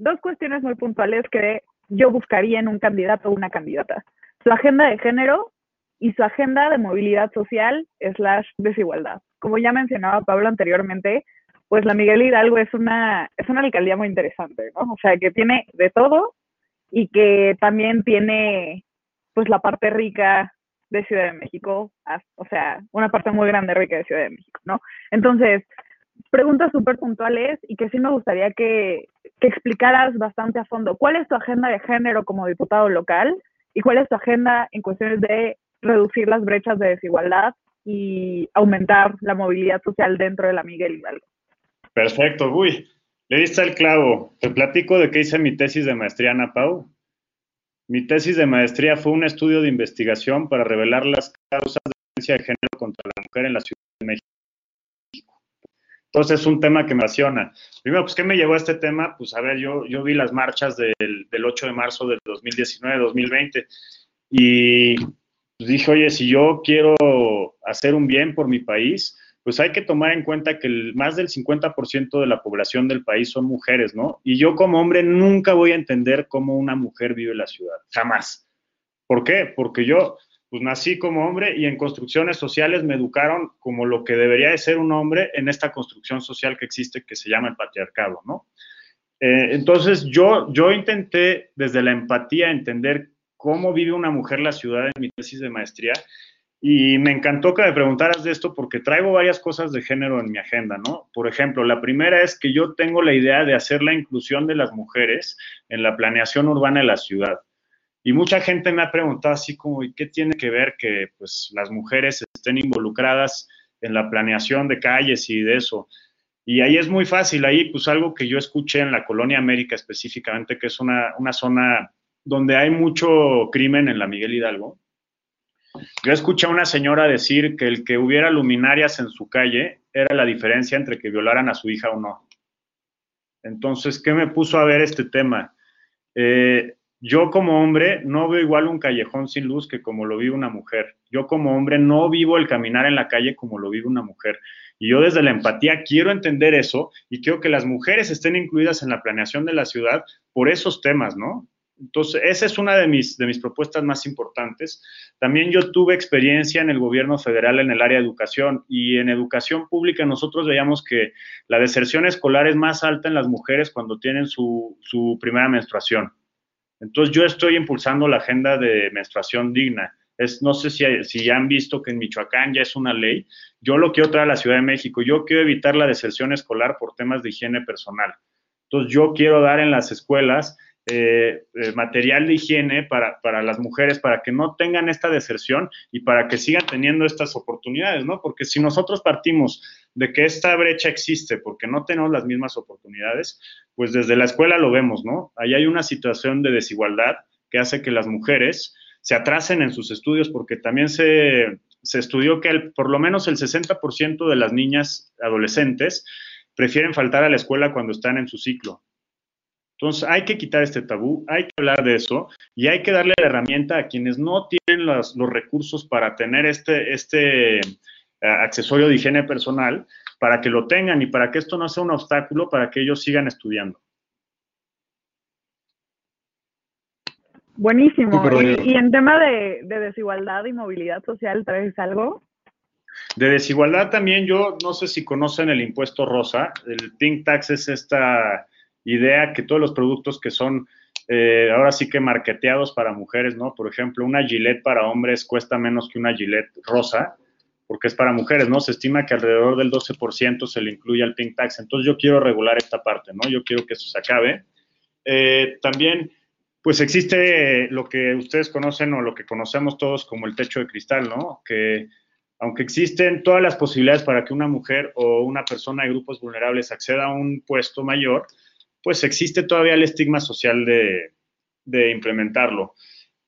Speaker 5: dos cuestiones muy puntuales que yo buscaría en un candidato o una candidata. Su agenda de género y su agenda de movilidad social slash desigualdad. Como ya mencionaba Pablo anteriormente, pues la Miguel Hidalgo es una, es una alcaldía muy interesante, ¿no? O sea, que tiene de todo y que también tiene pues la parte rica de Ciudad de México, o sea, una parte muy grande rica de Ciudad de México, ¿no? Entonces, preguntas súper puntuales y que sí me gustaría que, que explicaras bastante a fondo. ¿Cuál es tu agenda de género como diputado local y cuál es tu agenda en cuestiones de reducir las brechas de desigualdad y aumentar la movilidad social dentro de la Miguel Hidalgo?
Speaker 3: Perfecto, uy, le diste el clavo. Te platico de qué hice mi tesis de maestría, Ana Pau. Mi tesis de maestría fue un estudio de investigación para revelar las causas de violencia de género contra la mujer en la Ciudad de México. Entonces es un tema que me apasiona. Primero, pues, ¿qué me llevó a este tema? Pues, a ver, yo, vi las marchas del, del 8 de marzo del 2019-2020 y pues, dije, oye, si yo quiero hacer un bien por mi país, pues hay que tomar en cuenta que más del 50% de la población del país son mujeres, ¿no? Y yo como hombre nunca voy a entender cómo una mujer vive la ciudad, jamás. ¿Por qué? Porque yo pues nací como hombre y en construcciones sociales me educaron como lo que debería de ser un hombre en esta construcción social que existe que se llama el patriarcado, ¿no? Eh, entonces yo, yo intenté desde la empatía entender cómo vive una mujer la ciudad en mi tesis de maestría y me encantó que me preguntaras de esto porque traigo varias cosas de género en mi agenda, ¿no? Por ejemplo, la primera es que yo tengo la idea de hacer la inclusión de las mujeres en la planeación urbana de la ciudad. Y mucha gente me ha preguntado así como, ¿y qué tiene que ver que pues, las mujeres estén involucradas en la planeación de calles y de eso? Y ahí es muy fácil, ahí pues algo que yo escuché en la Colonia América específicamente, que es una, una zona donde hay mucho crimen en la Miguel Hidalgo. Yo escuché a una señora decir que el que hubiera luminarias en su calle era la diferencia entre que violaran a su hija o no. Entonces, ¿qué me puso a ver este tema? Eh, yo como hombre no veo igual un callejón sin luz que como lo vive una mujer. Yo como hombre no vivo el caminar en la calle como lo vive una mujer. Y yo desde la empatía quiero entender eso y quiero que las mujeres estén incluidas en la planeación de la ciudad por esos temas, ¿no? Entonces, esa es una de mis, de mis propuestas más importantes. También yo tuve experiencia en el gobierno federal en el área de educación y en educación pública nosotros veíamos que la deserción escolar es más alta en las mujeres cuando tienen su, su primera menstruación. Entonces yo estoy impulsando la agenda de menstruación digna. Es, no sé si, ya han visto que en Michoacán ya es una ley. Yo lo quiero traer a la Ciudad de México. Yo quiero evitar la deserción escolar por temas de higiene personal. Entonces yo quiero dar en las escuelas eh, eh, material de higiene para, para, las mujeres, para que no tengan esta deserción y para que sigan teniendo estas oportunidades, ¿no? Porque si nosotros partimos de que esta brecha existe porque no tenemos las mismas oportunidades, pues desde la escuela lo vemos, ¿no? Ahí hay una situación de desigualdad que hace que las mujeres se atrasen en sus estudios porque también se, se estudió que por lo menos el 60% de las niñas adolescentes prefieren faltar a la escuela cuando están en su ciclo. Entonces hay que quitar este tabú, hay que hablar de eso y hay que darle la herramienta a quienes no tienen los, los recursos para tener este, este accesorio de higiene personal, para que lo tengan y para que esto no sea un obstáculo para que ellos sigan estudiando.
Speaker 5: Buenísimo. ¿Y, y en tema de, de, desigualdad y movilidad social, traes algo?
Speaker 3: De desigualdad también, yo no sé si conocen el impuesto rosa. El Pink Tax es esta idea que todos los productos que son eh, ahora sí que marketeados para mujeres, ¿no? Por ejemplo, una Gillette para hombres cuesta menos que una Gillette rosa, porque es para mujeres, ¿no? Se estima que alrededor del 12% se le incluye al pink tax. Entonces yo quiero regular esta parte, ¿no? Yo quiero que eso se acabe. Eh, también, pues existe lo que ustedes conocen o lo que conocemos todos como el techo de cristal, ¿no? Que aunque existen todas las posibilidades para que una mujer o una persona de grupos vulnerables acceda a un puesto mayor, pues existe todavía el estigma social de, de implementarlo.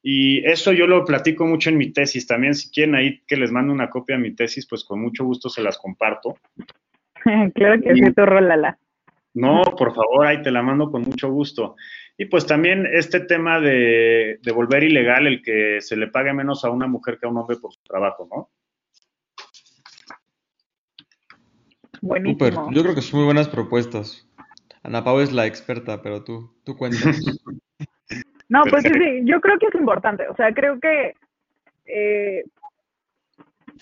Speaker 3: Y eso yo lo platico mucho en mi tesis. También, si quieren ahí que les mando una copia de mi tesis, pues con mucho gusto se las comparto.
Speaker 5: claro que y, sí, tú rólala.
Speaker 3: No, por favor, ahí te la mando con mucho gusto. Y pues también este tema de, de volver ilegal el que se le pague menos a una mujer que a un hombre por su trabajo, ¿no?
Speaker 2: Buenísimo. Super. Yo creo que son muy buenas propuestas. Ana Pau es la experta, pero tú, tú cuéntanos.
Speaker 5: no, pues sí, yo creo que es importante. O sea, creo que eh,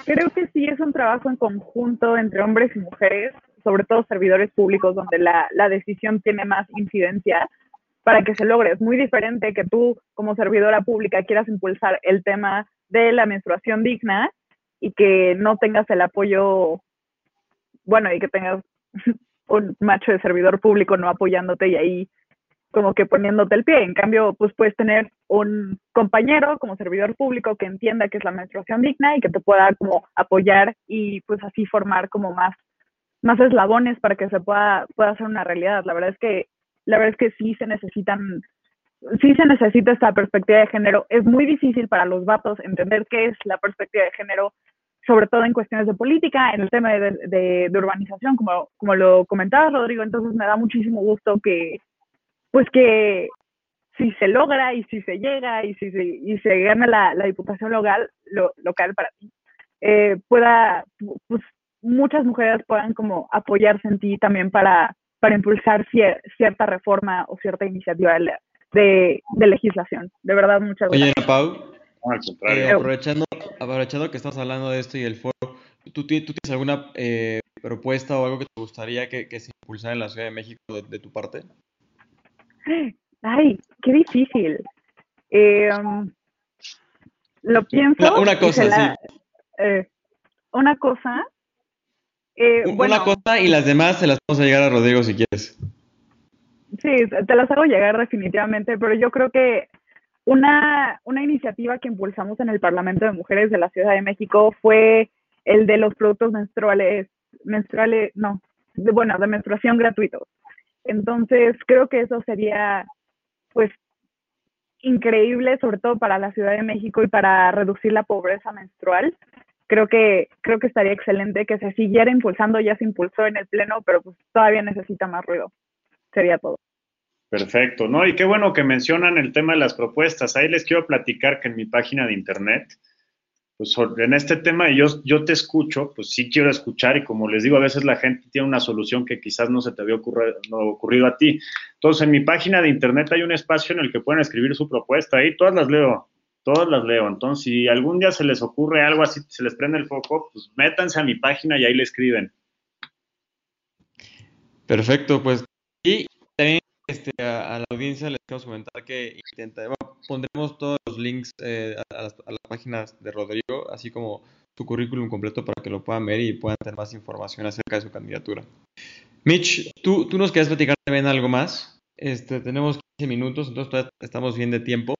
Speaker 5: creo que sí es un trabajo en conjunto entre hombres y mujeres, sobre todo servidores públicos, donde la, la decisión tiene más incidencia para que se logre. Es muy diferente que tú, como servidora pública, quieras impulsar el tema de la menstruación digna y que no tengas el apoyo, bueno, y que tengas un macho de servidor público no apoyándote y ahí como que poniéndote el pie. En cambio, pues puedes tener un compañero como servidor público que entienda que es la menstruación digna y que te pueda como apoyar y pues así formar como más, más eslabones para que se pueda, pueda hacer una realidad. La verdad es que, la verdad es que sí se necesitan, sí se necesita esta perspectiva de género. Es muy difícil para los vatos entender qué es la perspectiva de género sobre todo en cuestiones de política, en el tema de, de, urbanización, como, como lo comentaba Rodrigo, entonces me da muchísimo gusto que, pues que si se logra y si se llega y si se, y se gana la, la diputación local, lo, local para ti, eh, pueda, pues muchas mujeres puedan como apoyarse en ti también para, para impulsar cier, cierta reforma o cierta iniciativa de, de, de, legislación. De verdad, muchas gracias.
Speaker 2: Oye, Pau, eh, aprovechando, aprovechando que estás hablando de esto y el foro, ¿tú, tú tienes alguna eh, propuesta o algo que te gustaría que, que, se impulsara en la Ciudad de México de, de tu parte?
Speaker 5: Ay, qué difícil. Eh, um, lo pienso.
Speaker 2: Una, una cosa,
Speaker 5: la,
Speaker 2: sí.
Speaker 5: Eh, una cosa. Eh,
Speaker 2: una
Speaker 5: bueno,
Speaker 2: cosa y las demás se las vamos a llegar a Rodrigo si quieres.
Speaker 5: Sí, te las hago llegar definitivamente, pero yo creo que una, una iniciativa que impulsamos en el Parlamento de Mujeres de la Ciudad de México fue el de los productos menstruales, menstruales, no, de, bueno, de menstruación gratuitos. Entonces, creo que eso sería, pues, increíble, sobre todo para la Ciudad de México y para reducir la pobreza menstrual. Creo que, creo que estaría excelente que se siguiera impulsando, ya se impulsó en el Pleno, pero pues todavía necesita más ruido. Sería todo.
Speaker 3: Perfecto, ¿no? Y qué bueno que mencionan el tema de las propuestas. Ahí les quiero platicar que en mi página de internet, pues en este tema yo, yo te escucho, pues sí quiero escuchar y como les digo, a veces la gente tiene una solución que quizás no se te había ocurrido, no, ocurrido a ti. Entonces, en mi página de internet hay un espacio en el que pueden escribir su propuesta. Ahí todas las leo, todas las leo. Entonces, si algún día se les ocurre algo así, se les prende el foco, pues métanse a mi página y ahí le escriben.
Speaker 2: Perfecto, pues. Y este, a, a, la audiencia les quiero comentar que intentaremos, pondremos todos los links eh, a, las, a, las, páginas de Rodrigo, así como su currículum completo para que lo puedan ver y puedan tener más información acerca de su candidatura. Mitch, ¿tú, tú nos quieres platicar también algo más? Este, tenemos 15 minutos, entonces estamos bien de tiempo.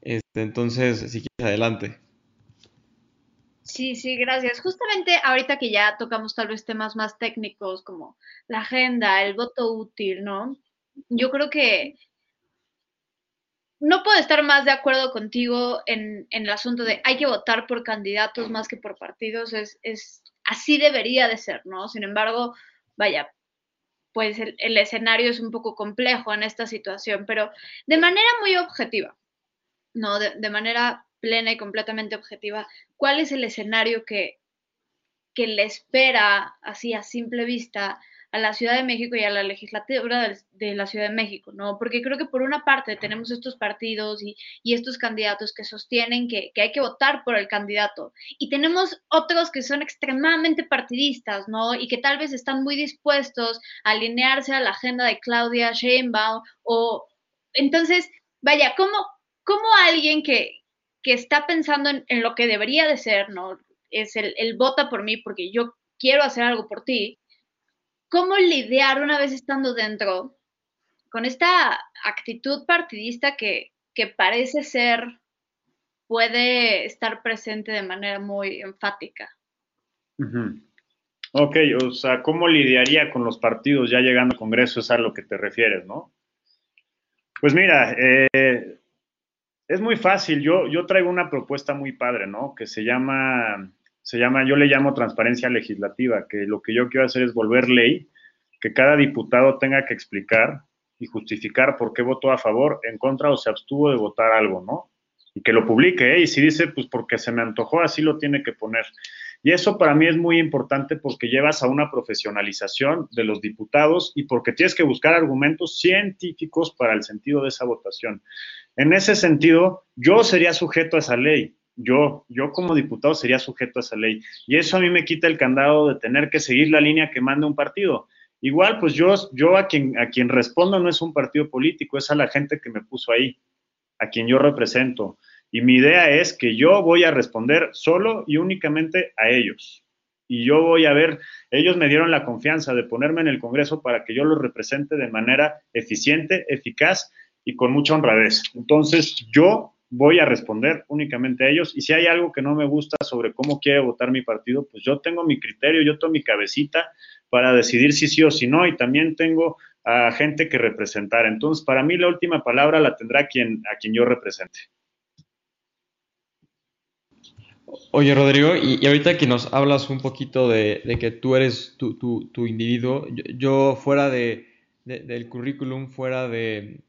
Speaker 2: Este, entonces, si quieres, adelante.
Speaker 4: Sí, sí, gracias. Justamente ahorita que ya tocamos tal vez temas más técnicos como la agenda, el voto útil, ¿no? Yo creo que no puedo estar más de acuerdo contigo en, el asunto de hay que votar por candidatos más que por partidos. Es, es así debería de ser, ¿no? Sin embargo, vaya, pues el, el, escenario es un poco complejo en esta situación, pero de manera muy objetiva, ¿no? De, de manera plena y completamente objetiva, ¿cuál es el escenario que, que le espera así a simple vista a la Ciudad de México y a la legislatura de, la Ciudad de México, ¿no? Porque creo que por una parte tenemos estos partidos y, y estos candidatos que sostienen que, que, hay que votar por el candidato y tenemos otros que son extremadamente partidistas, ¿no? Y que tal vez están muy dispuestos a alinearse a la agenda de Claudia Sheinbaum o entonces, vaya, ¿cómo, cómo alguien que, que está pensando en, en, lo que debería de ser, ¿no? Es el, el vota por mí porque yo quiero hacer algo por ti, cómo lidiar una vez estando dentro con esta actitud partidista que, parece ser puede estar presente de manera muy enfática.
Speaker 3: Ok, o sea, ¿cómo lidiaría con los partidos ya llegando al Congreso? Es a lo que te refieres, ¿no? Pues mira, eh, es muy fácil. Yo, yo traigo una propuesta muy padre, ¿no? Que se llama se llama, yo le llamo transparencia legislativa, que lo que yo quiero hacer es volver ley, que cada diputado tenga que explicar y justificar por qué votó a favor, en contra o se abstuvo de votar algo, ¿no? Y que lo publique, ¿eh? Y si dice, pues porque se me antojó, así lo tiene que poner. Y eso para mí es muy importante porque llevas a una profesionalización de los diputados y porque tienes que buscar argumentos científicos para el sentido de esa votación. En ese sentido, yo sería sujeto a esa ley. Yo, yo como diputado sería sujeto a esa ley. Y eso a mí me quita el candado de tener que seguir la línea que manda un partido. Igual, pues yo, yo a, quien, a quien respondo no es un partido político, es a la gente que me puso ahí, a quien yo represento. Y mi idea es que yo voy a responder solo y únicamente a ellos. Y yo voy a ver, ellos me dieron la confianza de ponerme en el Congreso para que yo los represente de manera eficiente, eficaz y con mucha honradez. Entonces, yo voy a responder únicamente a ellos. Y si hay algo que no me gusta sobre cómo quiere votar mi partido, pues yo tengo mi criterio, yo tengo mi cabecita para decidir si sí o si no. Y también tengo a gente que representar. Entonces, para mí la última palabra la tendrá quien, a quien yo represente.
Speaker 2: Oye, Rodrigo, y, ahorita que nos hablas un poquito de, que tú eres tu, individuo, yo, fuera de, del currículum, fuera de,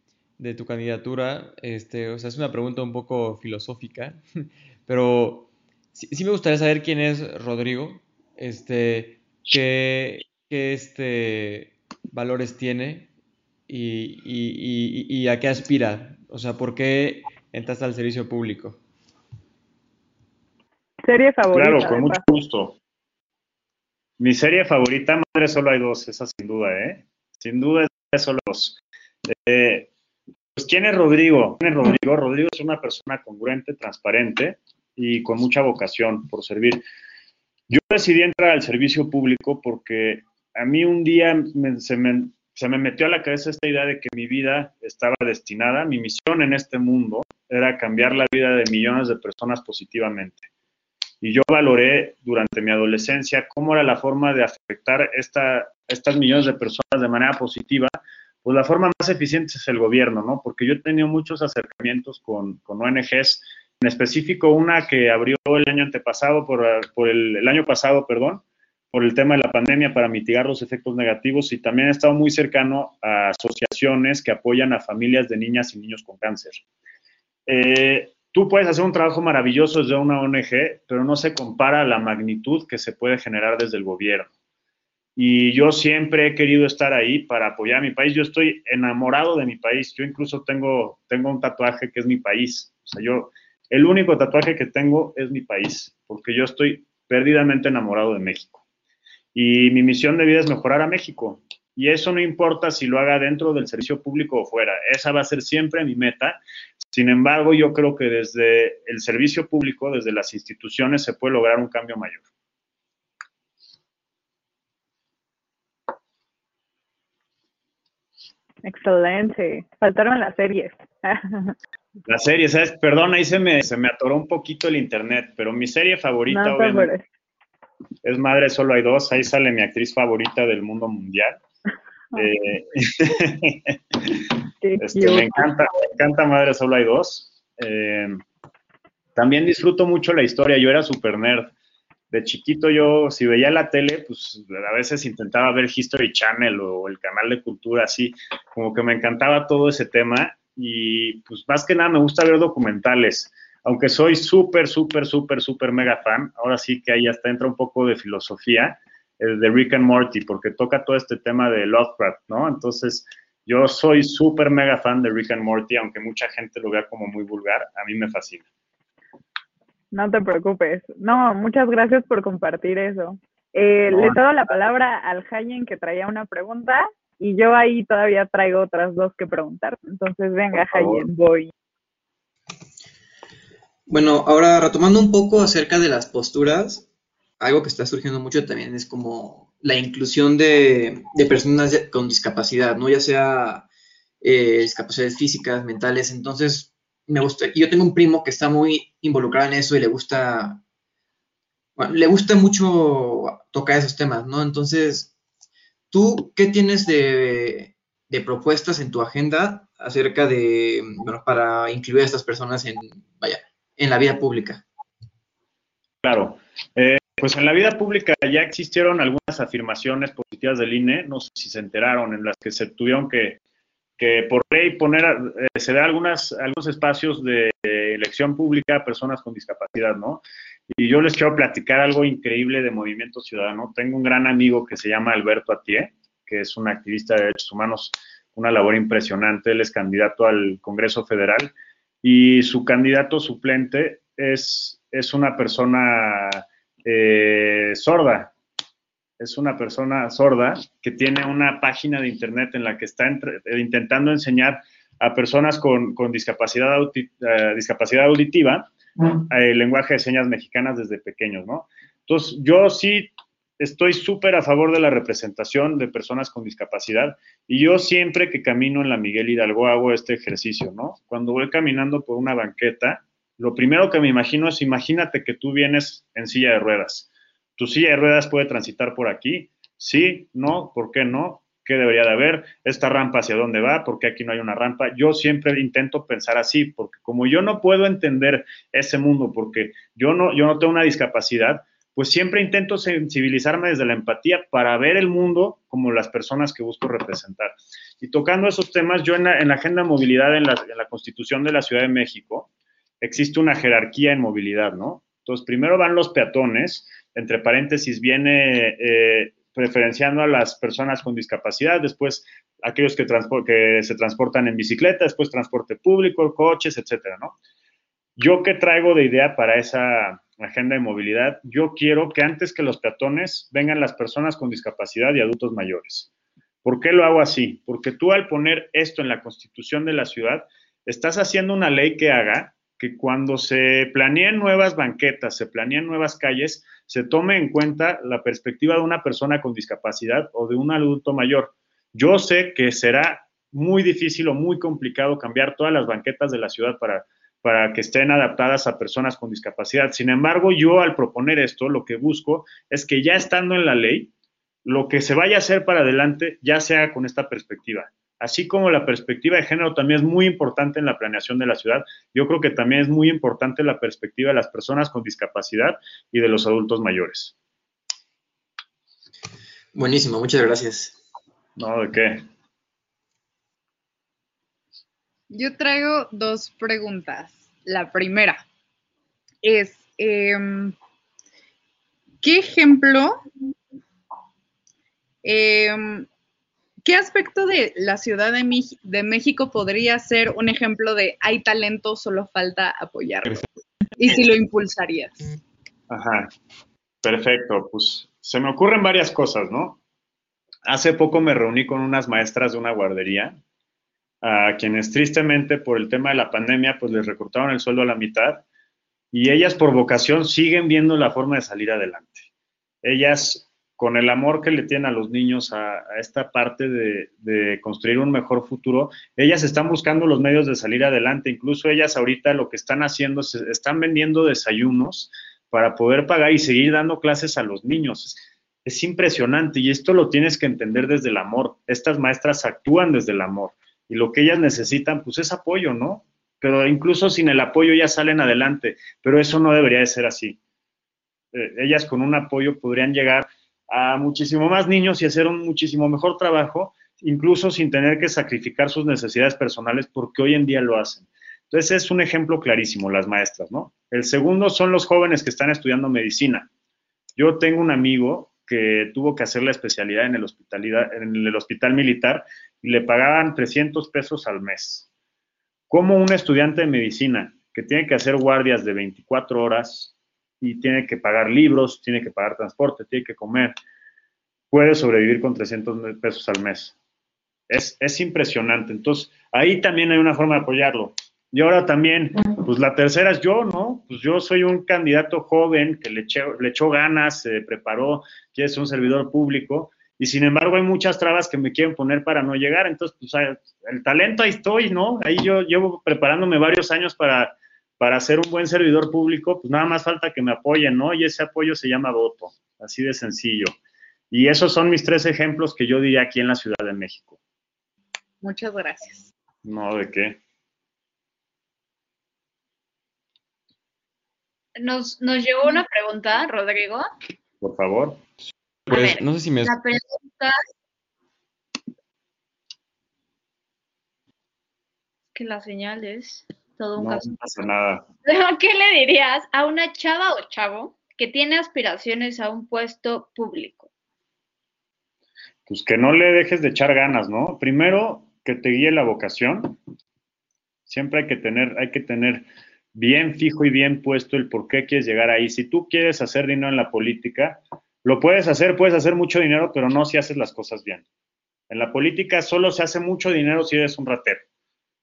Speaker 2: tu candidatura, este, o sea, es una pregunta un poco filosófica, pero sí, me gustaría saber quién es Rodrigo, este, qué, este, valores tiene y, y a qué aspira, o sea, por qué entras al servicio público.
Speaker 5: Serie favorita.
Speaker 3: Claro, con mucho gusto. Mi serie favorita, madre, solo hay dos, esa sin duda, ¿eh? Sin duda es solo dos. Eh, pues, ¿quién es Rodrigo? ¿Quién es Rodrigo? Rodrigo es una persona congruente, transparente y con mucha vocación por servir. Yo decidí entrar al servicio público porque a mí un día se, me, metió a la cabeza esta idea de que mi vida estaba destinada, mi misión en este mundo era cambiar la vida de millones de personas positivamente. Y yo valoré durante mi adolescencia cómo era la forma de afectar esta, estas millones de personas de manera positiva. Pues la forma más eficiente es el gobierno, ¿no? Porque yo he tenido muchos acercamientos con, con ONGs, en específico una que abrió el año antepasado, por, por el, el año pasado, perdón, por el tema de la pandemia para mitigar los efectos negativos y también he estado muy cercano a asociaciones que apoyan a familias de niñas y niños con cáncer. Eh, Tú puedes hacer un trabajo maravilloso desde una ONG, pero no se compara a la magnitud que se puede generar desde el gobierno. Y yo siempre he querido estar ahí para apoyar a mi país. Yo estoy enamorado de mi país. Yo incluso tengo, tengo un tatuaje que es mi país. O sea, yo, el único tatuaje que tengo es mi país, porque yo estoy perdidamente enamorado de México. Y mi misión de vida es mejorar a México. Y eso no importa si lo haga dentro del servicio público o fuera. Esa va a ser siempre mi meta. Sin embargo, yo creo que desde el servicio público, desde las instituciones, se puede lograr un cambio mayor.
Speaker 5: Excelente. Faltaron las series.
Speaker 3: Las series, ¿sabes? Perdón, ahí se me, se me atoró un poquito el internet, pero mi serie favorita obviamente, es Madre Solo hay dos. Ahí sale mi actriz favorita del mundo mundial. Eh, este, me, encanta, me encanta Madre Solo hay dos. Eh, también disfruto mucho la historia. Yo era super nerd. De chiquito yo, si veía la tele, pues a veces intentaba ver History Channel o el canal de cultura, así, como que me encantaba todo ese tema. Y pues más que nada me gusta ver documentales. Aunque soy súper, súper, súper, súper mega fan, ahora sí que ahí hasta entra un poco de filosofía de Rick and Morty, porque toca todo este tema de Lovecraft, ¿no? Entonces, yo soy súper mega fan de Rick and Morty, aunque mucha gente lo vea como muy vulgar, a mí me fascina.
Speaker 5: No te preocupes. No, muchas gracias por compartir eso. Eh, Le doy la palabra al Hayen que traía una pregunta y yo ahí todavía traigo otras dos que preguntar. Entonces, venga, Hayen, voy.
Speaker 6: Bueno, ahora retomando un poco acerca de las posturas, algo que está surgiendo mucho también es como la inclusión de, personas con discapacidad, ¿no? Ya sea eh, discapacidades físicas, mentales. Entonces, me gusta, yo tengo un primo que está muy involucrado en eso y le gusta, bueno, le gusta mucho tocar esos temas, ¿no? Entonces, ¿tú qué tienes de, de propuestas en tu agenda acerca de, bueno, para incluir a estas personas en, vaya, en la vida pública?
Speaker 3: Claro. Eh, pues en la vida pública ya existieron algunas afirmaciones positivas del INE, no sé si se enteraron, en las que se tuvieron que, que por ley poner, eh, se da algunas, algunos espacios de elección pública a personas con discapacidad, ¿no? Y yo les quiero platicar algo increíble de Movimiento Ciudadano. Tengo un gran amigo que se llama Alberto Atié, que es un activista de derechos humanos, una labor impresionante. Él es candidato al Congreso Federal y su candidato suplente es, es una persona eh, sorda, es una persona sorda que tiene una página de internet en la que está eh, intentando enseñar a personas con, discapacidad, eh, discapacidad auditiva el lenguaje de señas mexicanas desde pequeños, ¿no? Entonces, yo sí estoy súper a favor de la representación de personas con discapacidad y yo siempre que camino en la Miguel Hidalgo hago este ejercicio, ¿no? Cuando voy caminando por una banqueta, lo primero que me imagino es, imagínate que tú vienes en silla de ruedas ¿Tu silla de ruedas puede transitar por aquí? Sí, no, ¿por qué no? ¿Qué debería de haber? ¿Esta rampa hacia dónde va? ¿Por qué aquí no hay una rampa? Yo siempre intento pensar así, porque como yo no puedo entender ese mundo, porque yo no, yo no tengo una discapacidad, pues siempre intento sensibilizarme desde la empatía para ver el mundo como las personas que busco representar. Y tocando esos temas, yo en la, agenda de movilidad en la, en la Constitución de la Ciudad de México, existe una jerarquía en movilidad, ¿no? Entonces, primero van los peatones, entre paréntesis, viene eh, preferenciando a las personas con discapacidad, después aquellos que, que se transportan en bicicleta, después transporte público, coches, etcétera, ¿no? Yo qué traigo de idea para esa agenda de movilidad, yo quiero que antes que los peatones vengan las personas con discapacidad y adultos mayores. ¿Por qué lo hago así? Porque tú al poner esto en la constitución de la ciudad, estás haciendo una ley que haga que cuando se planeen nuevas banquetas, se planeen nuevas calles, se tome en cuenta la perspectiva de una persona con discapacidad o de un adulto mayor. Yo sé que será muy difícil o muy complicado cambiar todas las banquetas de la ciudad para, para que estén adaptadas a personas con discapacidad. Sin embargo, yo al proponer esto, lo que busco es que ya estando en la ley, lo que se vaya a hacer para adelante ya sea con esta perspectiva así como la perspectiva de género también es muy importante en la planeación de la ciudad, yo creo que también es muy importante la perspectiva de las personas con discapacidad y de los adultos mayores.
Speaker 6: Buenísimo, muchas gracias.
Speaker 3: No, ¿de qué?
Speaker 7: Yo traigo dos preguntas. La primera es, em, ¿qué ejemplo eh, ¿Qué aspecto de la Ciudad de, México podría ser un ejemplo de hay talento, solo falta apoyarlo? Y si lo impulsarías.
Speaker 3: Ajá, perfecto. Pues se me ocurren varias cosas, ¿no? Hace poco me reuní con unas maestras de una guardería, a quienes tristemente por el tema de la pandemia, pues les recortaron el sueldo a la mitad y ellas por vocación siguen viendo la forma de salir adelante. Ellas con el amor que le tienen a los niños a, esta parte de, construir un mejor futuro, ellas están buscando los medios de salir adelante. Incluso ellas ahorita lo que están haciendo es están vendiendo desayunos para poder pagar y seguir dando clases a los niños. Es impresionante y esto lo tienes que entender desde el amor. Estas maestras actúan desde el amor y lo que ellas necesitan pues es apoyo, ¿no? Pero incluso sin el apoyo ya salen adelante, pero eso no debería de ser así. Eh, ellas con un apoyo podrían llegar a muchísimo más niños y hacer un muchísimo mejor trabajo, incluso sin tener que sacrificar sus necesidades personales, porque hoy en día lo hacen. Entonces es un ejemplo clarísimo, las maestras, ¿no? El segundo son los jóvenes que están estudiando medicina. Yo tengo un amigo que tuvo que hacer la especialidad en el, en el hospital militar y le pagaban 300 pesos al mes. Como un estudiante de medicina que tiene que hacer guardias de 24 horas, y tiene que pagar libros, tiene que pagar transporte, tiene que comer, puede sobrevivir con 300 pesos al mes. Es, es impresionante. Entonces, ahí también hay una forma de apoyarlo. Y ahora también, pues la tercera es yo, ¿no? Pues yo soy un candidato joven que le, echó, le echó ganas, se preparó, quiere ser un servidor público, y sin embargo hay muchas trabas que me quieren poner para no llegar. Entonces, pues el talento ahí estoy, ¿no? Ahí yo llevo preparándome varios años para para ser un buen servidor público, pues nada más falta que me apoyen, ¿no? Y ese apoyo se llama voto, así de sencillo. Y esos son mis tres ejemplos que yo diría aquí en la Ciudad de México.
Speaker 7: Muchas gracias.
Speaker 3: No, ¿de qué?
Speaker 4: Nos, nos llegó una pregunta, Rodrigo.
Speaker 3: Por favor.
Speaker 2: Pues no sé si me...
Speaker 4: La pregunta que la señal es todo un
Speaker 3: No,
Speaker 4: caso.
Speaker 3: no pasa nada.
Speaker 4: ¿Qué le dirías a una chava o chavo que tiene aspiraciones a un puesto público?
Speaker 3: Pues que no le dejes de echar ganas, ¿no? Primero, que te guíe la vocación. Siempre hay que tener, hay que tener bien fijo y bien puesto el por qué quieres llegar ahí. Si tú quieres hacer dinero en la política, lo puedes hacer, puedes hacer mucho dinero, pero no si haces las cosas bien. En la política solo se hace mucho dinero si eres un ratero.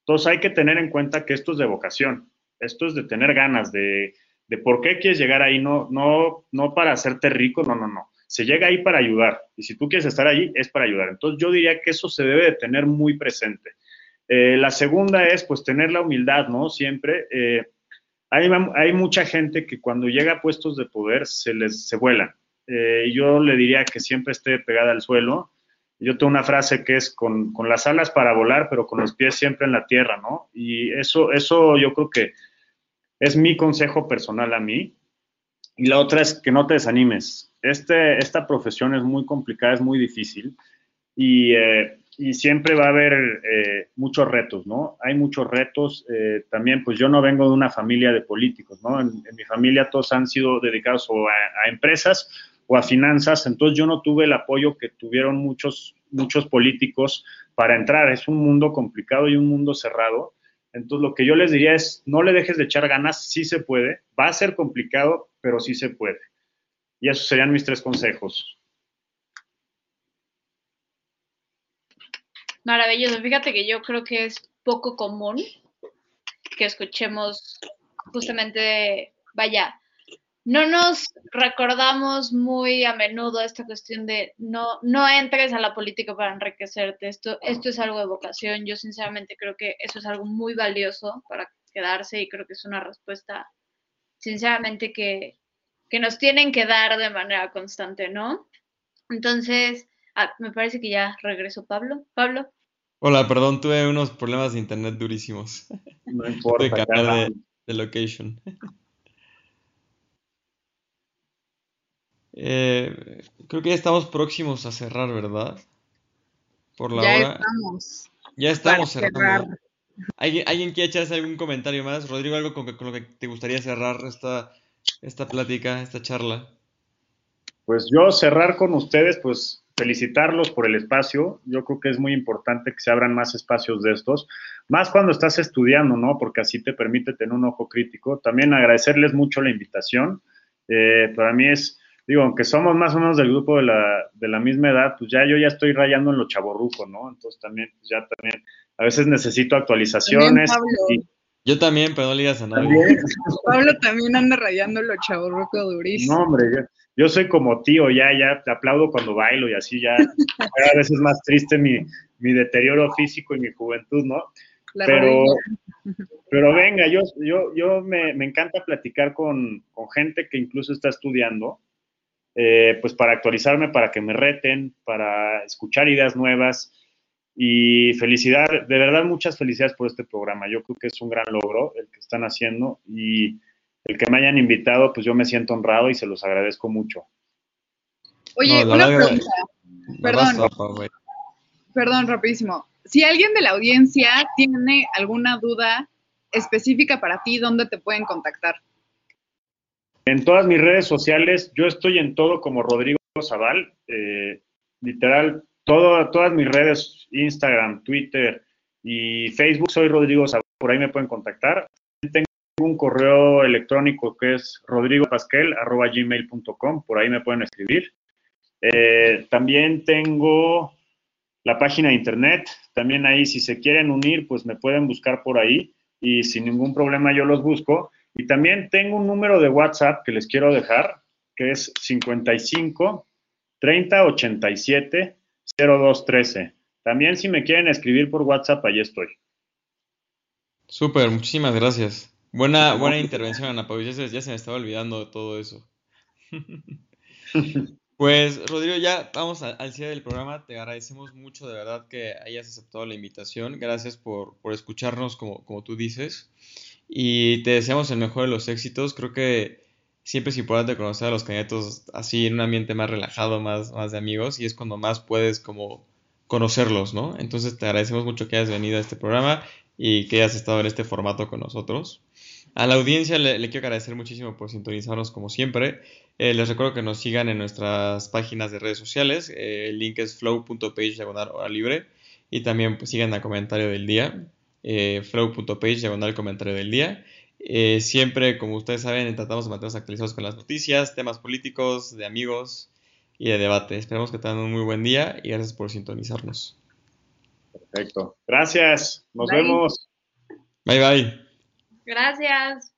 Speaker 3: Entonces hay que tener en cuenta que esto es de vocación, esto es de tener ganas, de, de por qué quieres llegar ahí, no, no, no para hacerte rico, no, no, no. Se llega ahí para ayudar y si tú quieres estar allí es para ayudar. Entonces yo diría que eso se debe de tener muy presente. Eh, la segunda es pues tener la humildad, ¿no? Siempre. Eh, hay, hay, mucha gente que cuando llega a puestos de poder se les se vuelan. Eh, yo le diría que siempre esté pegada al suelo. Yo tengo una frase que es con, con, las alas para volar, pero con los pies siempre en la tierra, ¿no? Y eso, eso yo creo que es mi consejo personal a mí. Y la otra es que no te desanimes. Este, esta profesión es muy complicada, es muy difícil y, eh, y siempre va a haber eh, muchos retos, ¿no? Hay muchos retos. Eh, también, pues yo no vengo de una familia de políticos, ¿no? En, en mi familia todos han sido dedicados a, a empresas o a finanzas, entonces yo no tuve el apoyo que tuvieron muchos, muchos políticos para entrar. Es un mundo complicado y un mundo cerrado. Entonces lo que yo les diría es, no le dejes de echar ganas, sí se puede, va a ser complicado, pero sí se puede. Y esos serían mis tres consejos.
Speaker 4: Maravilloso. Fíjate que yo creo que es poco común que escuchemos justamente, vaya, no nos recordamos muy a menudo esta cuestión de no, no entres a la política para enriquecerte. Esto, esto es algo de vocación. Yo sinceramente creo que eso es algo muy valioso para quedarse y creo que es una respuesta, sinceramente, que, que nos tienen que dar de manera constante, ¿no? Entonces, ah, me parece que ya regresó Pablo. Pablo.
Speaker 2: Hola, perdón, tuve unos problemas de internet durísimos.
Speaker 3: No importa.
Speaker 2: de cambiar de, de location. Eh, creo que ya estamos próximos a cerrar, ¿verdad? Por la
Speaker 7: ya
Speaker 2: hora.
Speaker 7: estamos.
Speaker 2: Ya estamos
Speaker 7: para
Speaker 2: cerrando.
Speaker 7: cerrar.
Speaker 2: ¿Alguien, ¿Alguien quiere echarse algún comentario más? Rodrigo, algo con lo que te gustaría cerrar esta, esta plática, esta charla.
Speaker 3: Pues yo cerrar con ustedes, pues felicitarlos por el espacio. Yo creo que es muy importante que se abran más espacios de estos, más cuando estás estudiando, ¿no? Porque así te permite tener un ojo crítico. También agradecerles mucho la invitación. Eh, para mí es, digo, aunque somos más o menos del grupo de la, de la misma edad, pues ya yo ya estoy rayando en lo chaborruco, ¿no? Entonces también, pues ya también, a veces necesito actualizaciones.
Speaker 7: Pablo.
Speaker 3: y
Speaker 2: Yo también, pero no le digas a nadie.
Speaker 3: también,
Speaker 7: Pablo también anda rayando lo chaburroco durísimo.
Speaker 3: No, hombre, yo, yo soy como tío, ya, ya te aplaudo cuando bailo y así ya. Cada vez es más triste mi, mi deterioro físico y mi juventud, ¿no?
Speaker 7: La
Speaker 3: Pero,
Speaker 7: rodilla.
Speaker 3: pero venga, yo, yo, yo me, me encanta platicar con, con gente que incluso está estudiando, eh, pues para actualizarme, para que me reten, para escuchar ideas nuevas. Y felicidad, de verdad muchas felicidades por este programa. Yo creo que es un gran logro el que están haciendo y el que me hayan invitado, pues yo me siento honrado y se los agradezco mucho.
Speaker 7: Oye,
Speaker 2: No,
Speaker 7: una
Speaker 2: verdad-
Speaker 7: pregunta, Perdón. perdón, rapidísimo. Si alguien de la audiencia tiene alguna duda específica para ti, ¿dónde te pueden contactar?
Speaker 3: En todas mis redes sociales, yo estoy en todo como Rodrigo Zaval, eh, literal, todas mis redes, Instagram, Twitter y Facebook, soy Rodrigo Zaval, por ahí me pueden contactar. Tengo un correo electrónico que es rodrigopasquel.gmail.com, por ahí me pueden escribir. Eh, también tengo la página de internet, también ahí si se quieren unir, pues me pueden buscar por ahí y sin ningún problema yo los busco. Y también tengo un número de WhatsApp que les quiero dejar, que es 55 30 87 02 13. También si me quieren escribir por WhatsApp, ahí estoy.
Speaker 2: Súper, muchísimas gracias. Buena, buena intervención, Ana Pau. Ya se, ya se me estaba olvidando de todo eso. Pues, Rodrigo, ya vamos a- al cierre del programa. Te agradecemos mucho, de verdad, que hayas aceptado la invitación. Gracias por, por escucharnos, como, como tú dices. Y te deseamos el mejor de los éxitos. Creo que siempre es importante conocer a los candidatos así en un ambiente más relajado, más, más de amigos, y es cuando más puedes como conocerlos, ¿no? Entonces te agradecemos mucho que hayas venido a este programa y que hayas estado en este formato con nosotros. A la audiencia le, quiero agradecer muchísimo por sintonizarnos como siempre. Eh, les recuerdo que nos sigan en nuestras páginas de redes sociales. Eh, el link es flow.page diagonal hora libre. Y también pues, sigan el comentario del día. Eh, flow.page diagonal comentario del día. siempre, como ustedes saben, tratamos de mantenernos actualizados con las noticias, temas políticos, de amigos y de debate. Esperamos que tengan un muy buen día y gracias por sintonizarnos.
Speaker 3: Perfecto. Gracias. Nos vemos.
Speaker 2: Bye bye.
Speaker 4: Gracias.